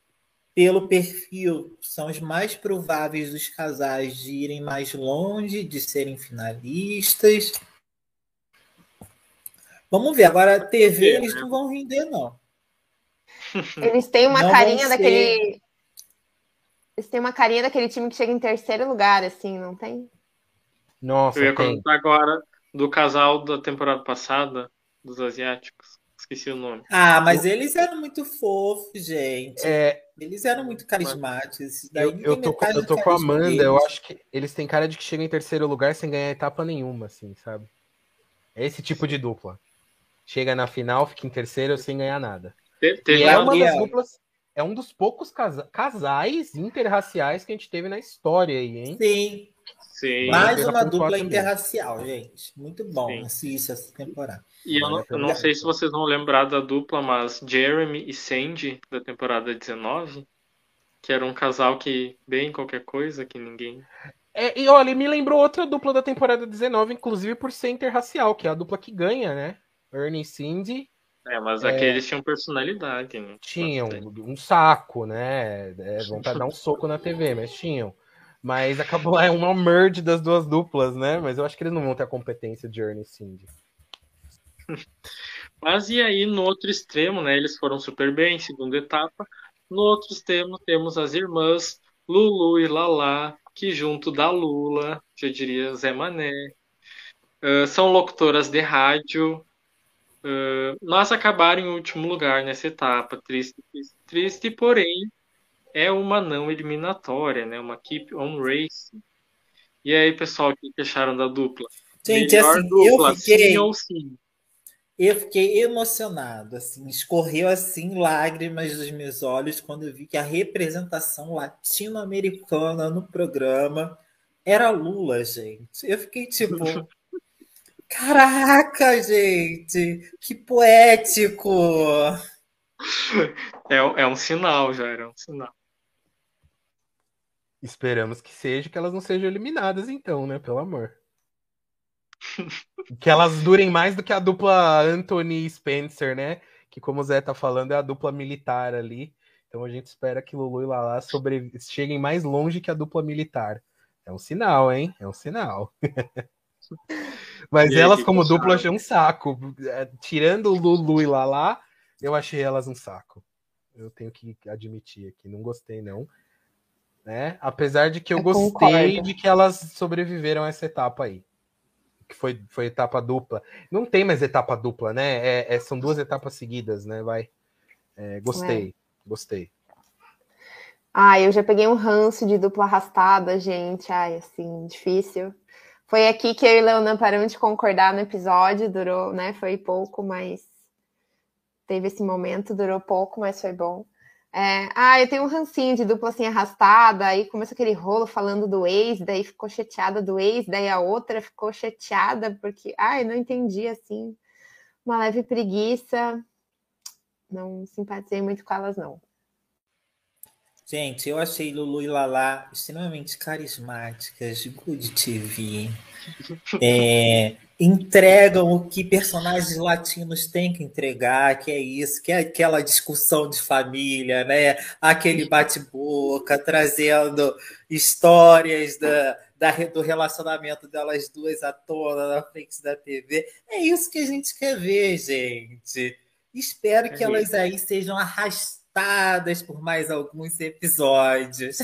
pelo perfil, são os mais prováveis dos casais de irem mais longe, de serem finalistas. Vamos ver. Agora, TV, é, eles né? não vão render, não.
Eles têm uma não carinha daquele. Eles têm uma carinha daquele time que chega em terceiro lugar, assim, não tem?
Nossa. Eu ia contar agora do casal da temporada passada, dos asiáticos. Esqueci o nome.
Ah, mas eles eram muito fofos, gente. É... Eles eram muito carismáticos.
eu, eu tô, eu tô com a Amanda, deles. eu acho que eles têm cara de que chegam em terceiro lugar sem ganhar etapa nenhuma, assim, sabe? É esse tipo de dupla chega na final, fica em terceiro sem ganhar nada. e é uma das duplas, é um dos poucos casa casais interraciais que a gente teve na história aí, hein?
Sim. Sim. Mais uma dupla interracial, gente. Muito bom Sim. assista essa temporada.
E eu não, eu não sei se vocês vão lembrar da dupla, mas Jeremy e Sandy, da temporada 19, que era um casal que, bem qualquer coisa, que ninguém.
É, e olha, me lembrou outra dupla da temporada 19, inclusive por ser interracial, que é a dupla que ganha, né? Ernie Cindy.
É, mas aqueles é, tinham personalidade, né?
Tinham um saco, né? É, vontade de dar um soco na TV, mas tinham. Mas acabou é uma merge das duas duplas, né? Mas eu acho que eles não vão ter a competência de Ernie Cindy.
Mas e aí, no outro extremo, né? Eles foram super bem, segunda etapa. No outro extremo, temos as irmãs Lulu e Lala, que junto da Lula, eu diria Zé Mané, são locutoras de rádio, Uh, nós acabaram em último lugar nessa etapa, triste, triste, triste, porém é uma não eliminatória, né? Uma keep on race. E aí, pessoal, o que acharam da dupla?
Gente, Melhor assim, dupla, eu fiquei, sim ou sim? Eu fiquei emocionado, assim, escorreu assim lágrimas dos meus olhos quando eu vi que a representação latino-americana no programa era Lula, gente. Eu fiquei tipo, Caraca, gente! Que poético!
É, é um sinal, já era um sinal.
Esperamos que seja, que elas não sejam eliminadas, então, né? Pelo amor. que elas durem mais do que a dupla Anthony Spencer, né? Que, como o Zé tá falando, é a dupla militar ali. Então a gente espera que Lulu e Lala sobre... cheguem mais longe que a dupla militar. É um sinal, hein? É um sinal. Mas elas, como dupla, achei um saco. É, tirando o Lulu e Lala, eu achei elas um saco. Eu tenho que admitir aqui, não gostei, não. Né? Apesar de que eu, eu gostei concordo. de que elas sobreviveram a essa etapa aí. Que foi, foi etapa dupla. Não tem mais etapa dupla, né? É, é são duas etapas seguidas, né? Vai. É, gostei, é. gostei.
Ah, eu já peguei um ranço de dupla arrastada, gente. Ai, assim, difícil. Foi aqui que eu e Leonan paramos de concordar no episódio, durou, né? Foi pouco, mas teve esse momento, durou pouco, mas foi bom. É, ah, eu tenho um rancinho de dupla assim arrastada, aí começa aquele rolo falando do ex, daí ficou chateada do ex, daí a outra ficou chateada porque, ai, não entendi assim, uma leve preguiça. Não simpatizei muito com elas, não.
Gente, eu achei Lulu e Lala extremamente carismáticas, good TV. É, entregam o que personagens latinos têm que entregar, que é isso, que é aquela discussão de família, né? Aquele bate-boca, trazendo histórias da, da, do relacionamento delas duas à tona na frente da TV. É isso que a gente quer ver, gente. Espero que é elas aí sejam arrastadas por mais alguns episódios.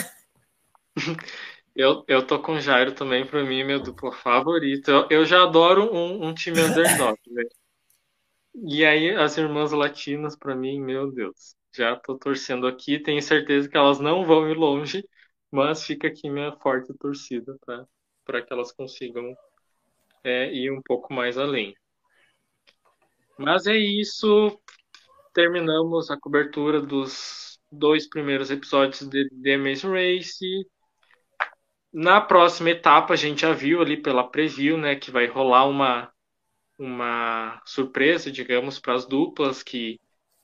Eu, eu tô com o Jairo também, para mim, meu duplo favorito. Eu, eu já adoro um, um time underdog, né? E aí, as irmãs latinas, para mim, meu Deus. Já tô torcendo aqui, tenho certeza que elas não vão ir longe, mas fica aqui minha forte torcida para que elas consigam é, ir um pouco mais além. Mas é isso. Terminamos a cobertura dos dois primeiros episódios de The Amazing Race. Na próxima etapa, a gente já viu ali pela preview, né, que vai rolar uma, uma surpresa, digamos, para as duplas, que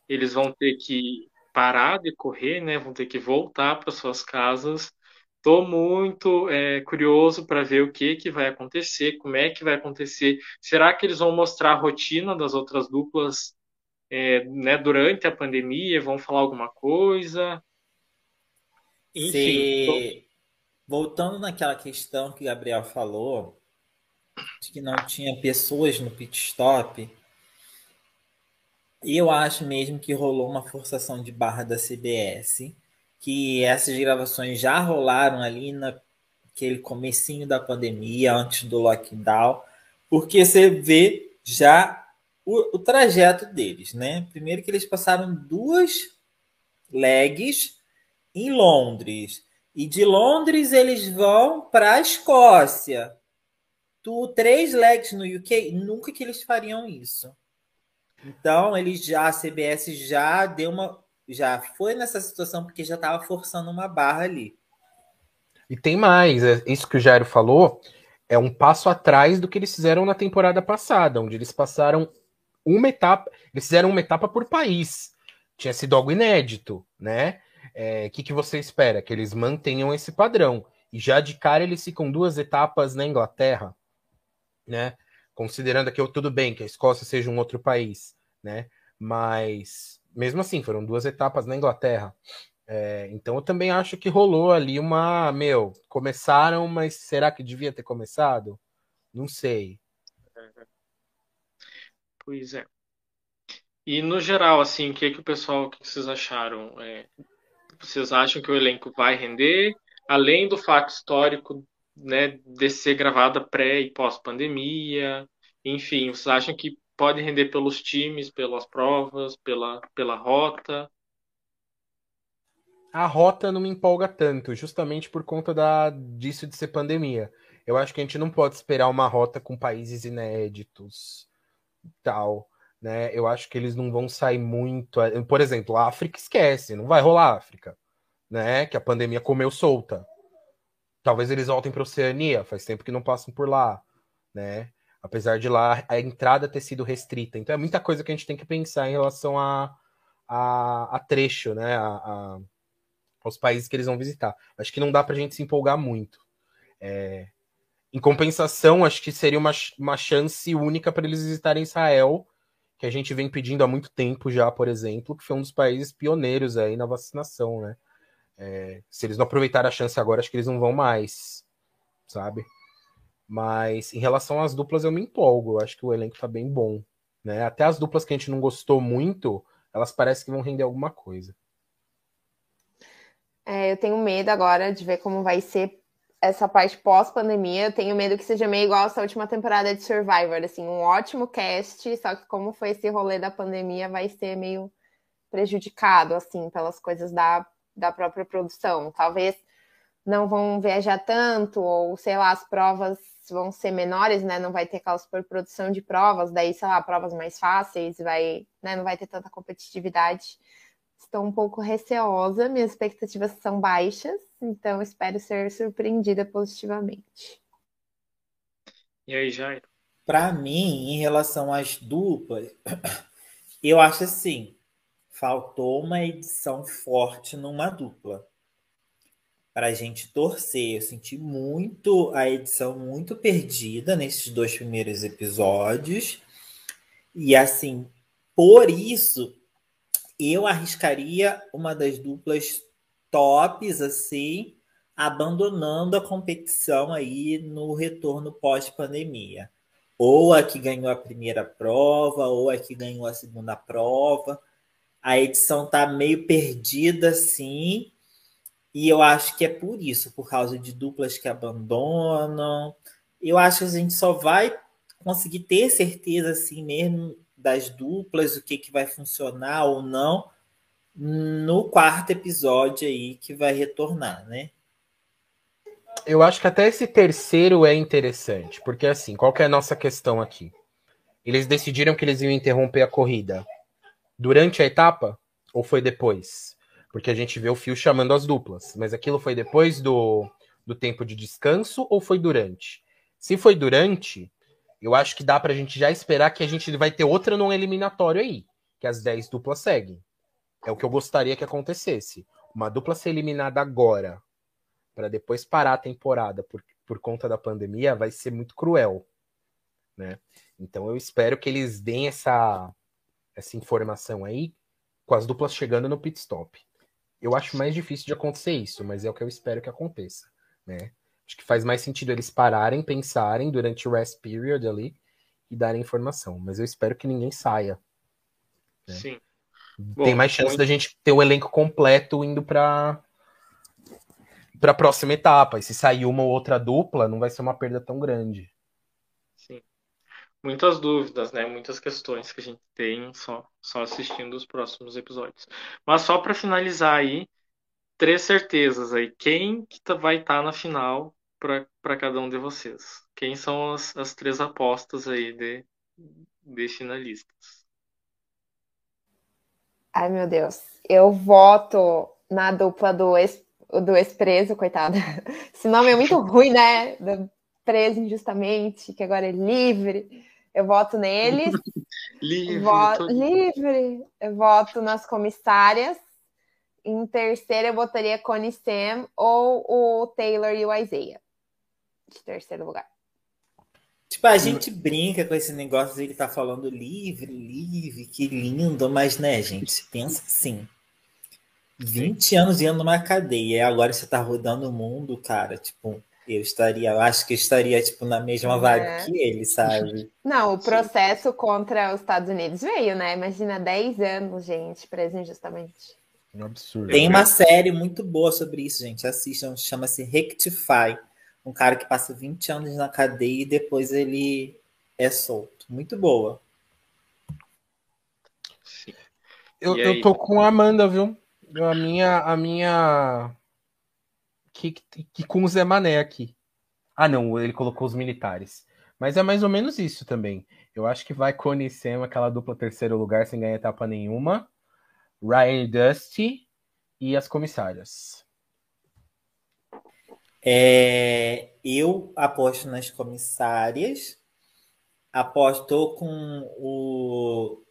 eles vão ter que parar de correr, né, vão ter que voltar para suas casas. Estou muito é, curioso para ver o que, que vai acontecer, como é que vai acontecer. Será que eles vão mostrar a rotina das outras duplas é, né, durante a pandemia? Vão falar alguma coisa?
Enfim. Se... Voltando naquela questão que o Gabriel falou, de que não tinha pessoas no pit stop, eu acho mesmo que rolou uma forçação de barra da CBS que essas gravações já rolaram ali naquele comecinho da pandemia, antes do lockdown, porque você vê já o, o trajeto deles, né? Primeiro que eles passaram duas legs em Londres. E de Londres eles vão para a Escócia. Tu, três legs no UK, nunca que eles fariam isso. Então, eles já, a CBS já deu uma já foi nessa situação porque já estava forçando uma barra ali.
E tem mais, é, isso que o Jairo falou é um passo atrás do que eles fizeram na temporada passada, onde eles passaram uma etapa, eles fizeram uma etapa por país. Tinha sido algo inédito, né? O é, que, que você espera? Que eles mantenham esse padrão. E já de cara eles ficam duas etapas na Inglaterra, né? Considerando que tudo bem que a Escócia seja um outro país, né? Mas mesmo assim, foram duas etapas na Inglaterra. É, então eu também acho que rolou ali uma. Meu, começaram, mas será que devia ter começado? Não sei.
Pois é. E no geral, assim, o que, que o pessoal, o que vocês acharam? É, vocês acham que o elenco vai render? Além do fato histórico né, de ser gravada pré e pós-pandemia, enfim, vocês acham que pode render pelos times, pelas provas, pela, pela rota.
A rota não me empolga tanto, justamente por conta da, disso de ser pandemia. Eu acho que a gente não pode esperar uma rota com países inéditos tal, né? Eu acho que eles não vão sair muito. Por exemplo, a África esquece, não vai rolar África, né? Que a pandemia comeu solta. Talvez eles voltem para a Oceania, faz tempo que não passam por lá, né? apesar de lá a entrada ter sido restrita. Então é muita coisa que a gente tem que pensar em relação a, a, a trecho, né? A, a, aos países que eles vão visitar. Acho que não dá para a gente se empolgar muito. É... Em compensação, acho que seria uma, uma chance única para eles visitarem Israel, que a gente vem pedindo há muito tempo já, por exemplo, que foi um dos países pioneiros aí na vacinação, né? É... se eles não aproveitarem a chance agora, acho que eles não vão mais, sabe? Mas em relação às duplas, eu me empolgo. Eu acho que o elenco tá bem bom. Né? Até as duplas que a gente não gostou muito, elas parecem que vão render alguma coisa.
É, eu tenho medo agora de ver como vai ser essa parte pós-pandemia. Eu tenho medo que seja meio igual essa última temporada de Survivor, assim, um ótimo cast, só que como foi esse rolê da pandemia, vai ser meio prejudicado, assim, pelas coisas da, da própria produção. Talvez não vão viajar tanto, ou sei lá, as provas vão ser menores, né? Não vai ter aquela superprodução de provas, daí, sei lá, provas mais fáceis, vai, né? Não vai ter tanta competitividade. Estou um pouco receosa, minhas expectativas são baixas, então espero ser surpreendida positivamente.
E aí, Jair?
Para mim, em relação às duplas, eu acho assim, faltou uma edição forte numa dupla para a gente torcer. Eu senti muito a edição muito perdida nesses dois primeiros episódios. E assim, por isso, eu arriscaria uma das duplas tops assim, abandonando a competição aí no retorno pós-pandemia. ou a que ganhou a primeira prova, ou a que ganhou a segunda prova. A edição tá meio perdida, assim, e eu acho que é por isso, por causa de duplas que abandonam. Eu acho que a gente só vai conseguir ter certeza assim mesmo das duplas, o que, que vai funcionar ou não, no quarto episódio aí que vai retornar, né?
Eu acho que até esse terceiro é interessante, porque assim, qual é a nossa questão aqui? Eles decidiram que eles iam interromper a corrida durante a etapa ou foi depois? Porque a gente vê o fio chamando as duplas, mas aquilo foi depois do, do tempo de descanso ou foi durante? Se foi durante, eu acho que dá pra gente já esperar que a gente vai ter outra no eliminatório aí, que as 10 duplas seguem. É o que eu gostaria que acontecesse. Uma dupla ser eliminada agora, para depois parar a temporada por, por conta da pandemia, vai ser muito cruel. Né? Então eu espero que eles deem essa, essa informação aí com as duplas chegando no pit stop. Eu acho mais difícil de acontecer isso, mas é o que eu espero que aconteça. Né? Acho que faz mais sentido eles pararem, pensarem durante o rest period ali e darem informação. Mas eu espero que ninguém saia.
Né? Sim.
Tem Bom, mais chance muito... da gente ter o elenco completo indo para para a próxima etapa. E se sair uma ou outra dupla, não vai ser uma perda tão grande.
Sim. Muitas dúvidas, né? Muitas questões que a gente tem só, só assistindo os próximos episódios. Mas só para finalizar aí, três certezas aí. Quem que tá, vai estar tá na final para cada um de vocês? Quem são as, as três apostas aí de, de finalistas?
Ai, meu Deus. Eu voto na dupla do, ex, do ex-preso, coitada. Esse nome é muito ruim, né? Do preso injustamente, que agora é livre. Eu voto neles.
livre.
Voto, livre. Eu voto nas comissárias. Em terceiro, eu votaria Connie Sam ou o Taylor e o Isaiah. De terceiro lugar.
Tipo, a gente brinca com esse negócio de ele tá falando livre, livre, que lindo, mas né, gente, pensa assim. 20 anos dentro de uma cadeia, e agora você tá rodando o mundo, cara, tipo, eu estaria, eu acho que eu estaria, tipo, na mesma vibe é. que ele, sabe?
Não, o processo contra os Estados Unidos veio, né? Imagina 10 anos, gente, preso injustamente.
Um absurdo.
Tem uma série muito boa sobre isso, gente. Assistam, chama-se Rectify um cara que passa 20 anos na cadeia e depois ele é solto. Muito boa.
Eu, eu tô com a Amanda, viu? A minha. A minha. Que, que, com o Zé Mané aqui. Ah, não, ele colocou os militares. Mas é mais ou menos isso também. Eu acho que vai conhecer aquela dupla terceiro lugar sem ganhar etapa nenhuma. Ryan Dusty e as comissárias.
É, eu aposto nas comissárias, aposto com o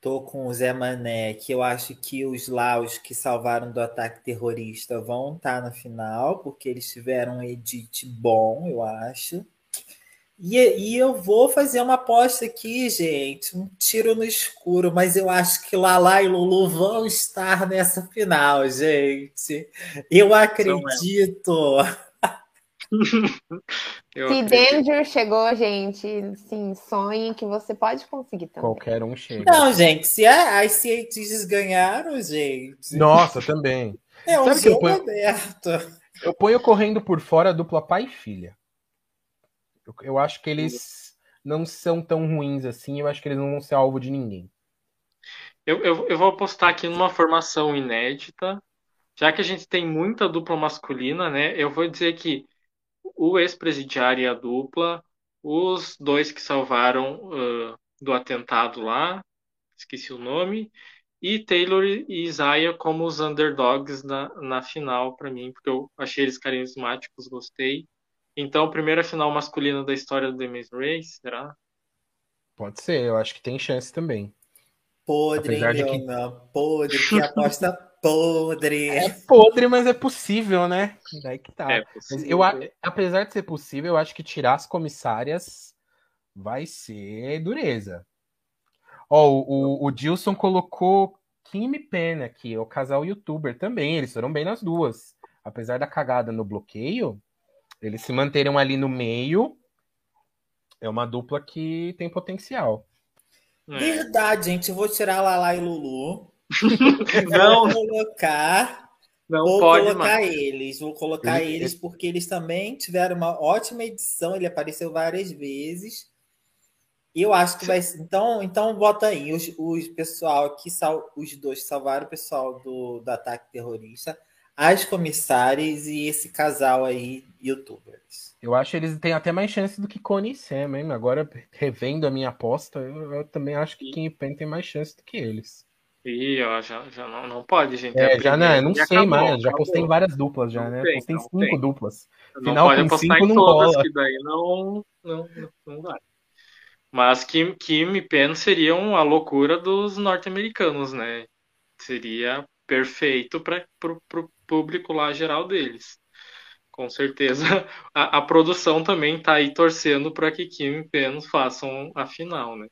tô com o Zé Mané, que eu acho que os Laos que salvaram do ataque terrorista vão estar tá na final, porque eles tiveram um edit bom, eu acho. E, e eu vou fazer uma aposta aqui, gente, um tiro no escuro, mas eu acho que Lala e Lulu vão estar nessa final, gente. Eu acredito.
Se Danger chegou, gente, sim, sonhe que você pode conseguir também.
Qualquer um chega.
Não, gente, se as cientistas ganharam, gente.
Nossa, também.
É um Sabe jogo eu ponho... aberto.
Eu ponho correndo por fora a dupla pai e filha. Eu, eu acho que eles não são tão ruins assim, eu acho que eles não vão ser alvo de ninguém.
Eu, eu, eu vou apostar aqui numa formação inédita. Já que a gente tem muita dupla masculina, né? Eu vou dizer que o ex-presidiário e a dupla, os dois que salvaram uh, do atentado lá, esqueci o nome, e Taylor e Isaiah como os underdogs na, na final para mim, porque eu achei eles carismáticos, gostei. Então, primeira final masculina da história do The Maze Race, será?
Pode ser, eu acho que tem chance também.
Podre, Apesar hein, que... Podre, que aposta podre.
É podre, mas é possível, né? Daí que tá. É eu, apesar de ser possível, eu acho que tirar as comissárias vai ser dureza. Ó, o, o, o Dilson colocou Kim Pen aqui, o casal youtuber também. Eles foram bem nas duas. Apesar da cagada no bloqueio, eles se manteram ali no meio É uma dupla que tem potencial.
É. Verdade, gente. Eu vou tirar Lala e Lulu. não. Vou colocar. Não vou pode colocar mais. eles. Vou colocar ele, eles porque eles também tiveram uma ótima edição. Ele apareceu várias vezes. E eu acho que vai Então, então bota aí. Os, os pessoal que sal, os dois salvaram o pessoal do, do ataque terrorista, as comissárias e esse casal aí, youtubers.
Eu acho que eles têm até mais chance do que Connie e Sam, hein? Agora, revendo a minha aposta, eu, eu também acho que Kim e Pen tem mais chance do que eles.
Ih, ó, já, já não, não pode, gente.
É, é já não, não sei acabou, mais. Já postei em várias duplas, já, não né? Tem, postei cinco tem. duplas.
Não Final pode com cinco não rola. Que daí não, não, não, não vai. Mas Kim, Kim e Pen seriam a loucura dos norte-americanos, né? Seria perfeito para o público lá geral deles. Com certeza a, a produção também está aí torcendo para que Kim e Pen façam a final, né?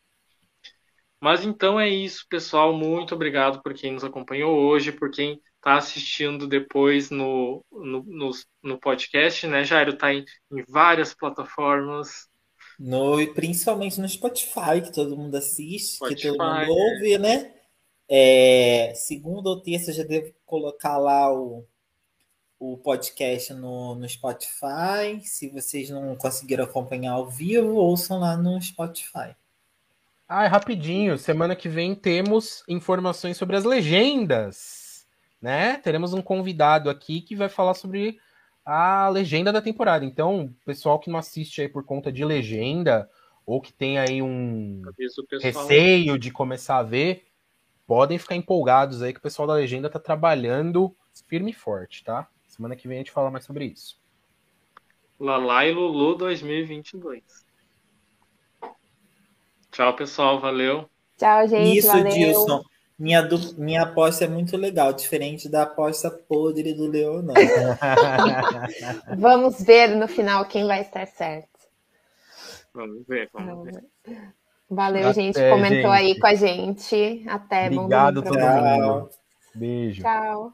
Mas então é isso, pessoal. Muito obrigado por quem nos acompanhou hoje, por quem está assistindo depois no, no, no, no, podcast, né? Jairo está em, em várias plataformas.
No, principalmente no Spotify, que todo mundo assiste, Spotify, que todo mundo ouve, né? É, segunda ou terça já devo colocar lá o, o podcast no, no Spotify. Se vocês não conseguiram acompanhar ao vivo, ouçam lá no Spotify.
Ah, é rapidinho. Semana que vem temos informações sobre as legendas, né? Teremos um convidado aqui que vai falar sobre a legenda da temporada. Então, pessoal que não assiste aí por conta de legenda, ou que tem aí um receio de começar a ver, podem ficar empolgados aí que o pessoal da legenda tá trabalhando firme e forte, tá? Semana que vem a gente fala mais sobre isso.
Lala e Lulu 2022. Tchau, pessoal. Valeu.
Tchau, gente.
Isso, valeu. Dilson. Minha, minha aposta é muito legal, diferente da aposta podre do Leonardo.
vamos ver no final quem vai estar certo.
Vamos ver, vamos ver.
Valeu, Até, gente. Comentou gente. aí com a gente. Até.
Obrigado, todo mundo. Beijo.
Tchau.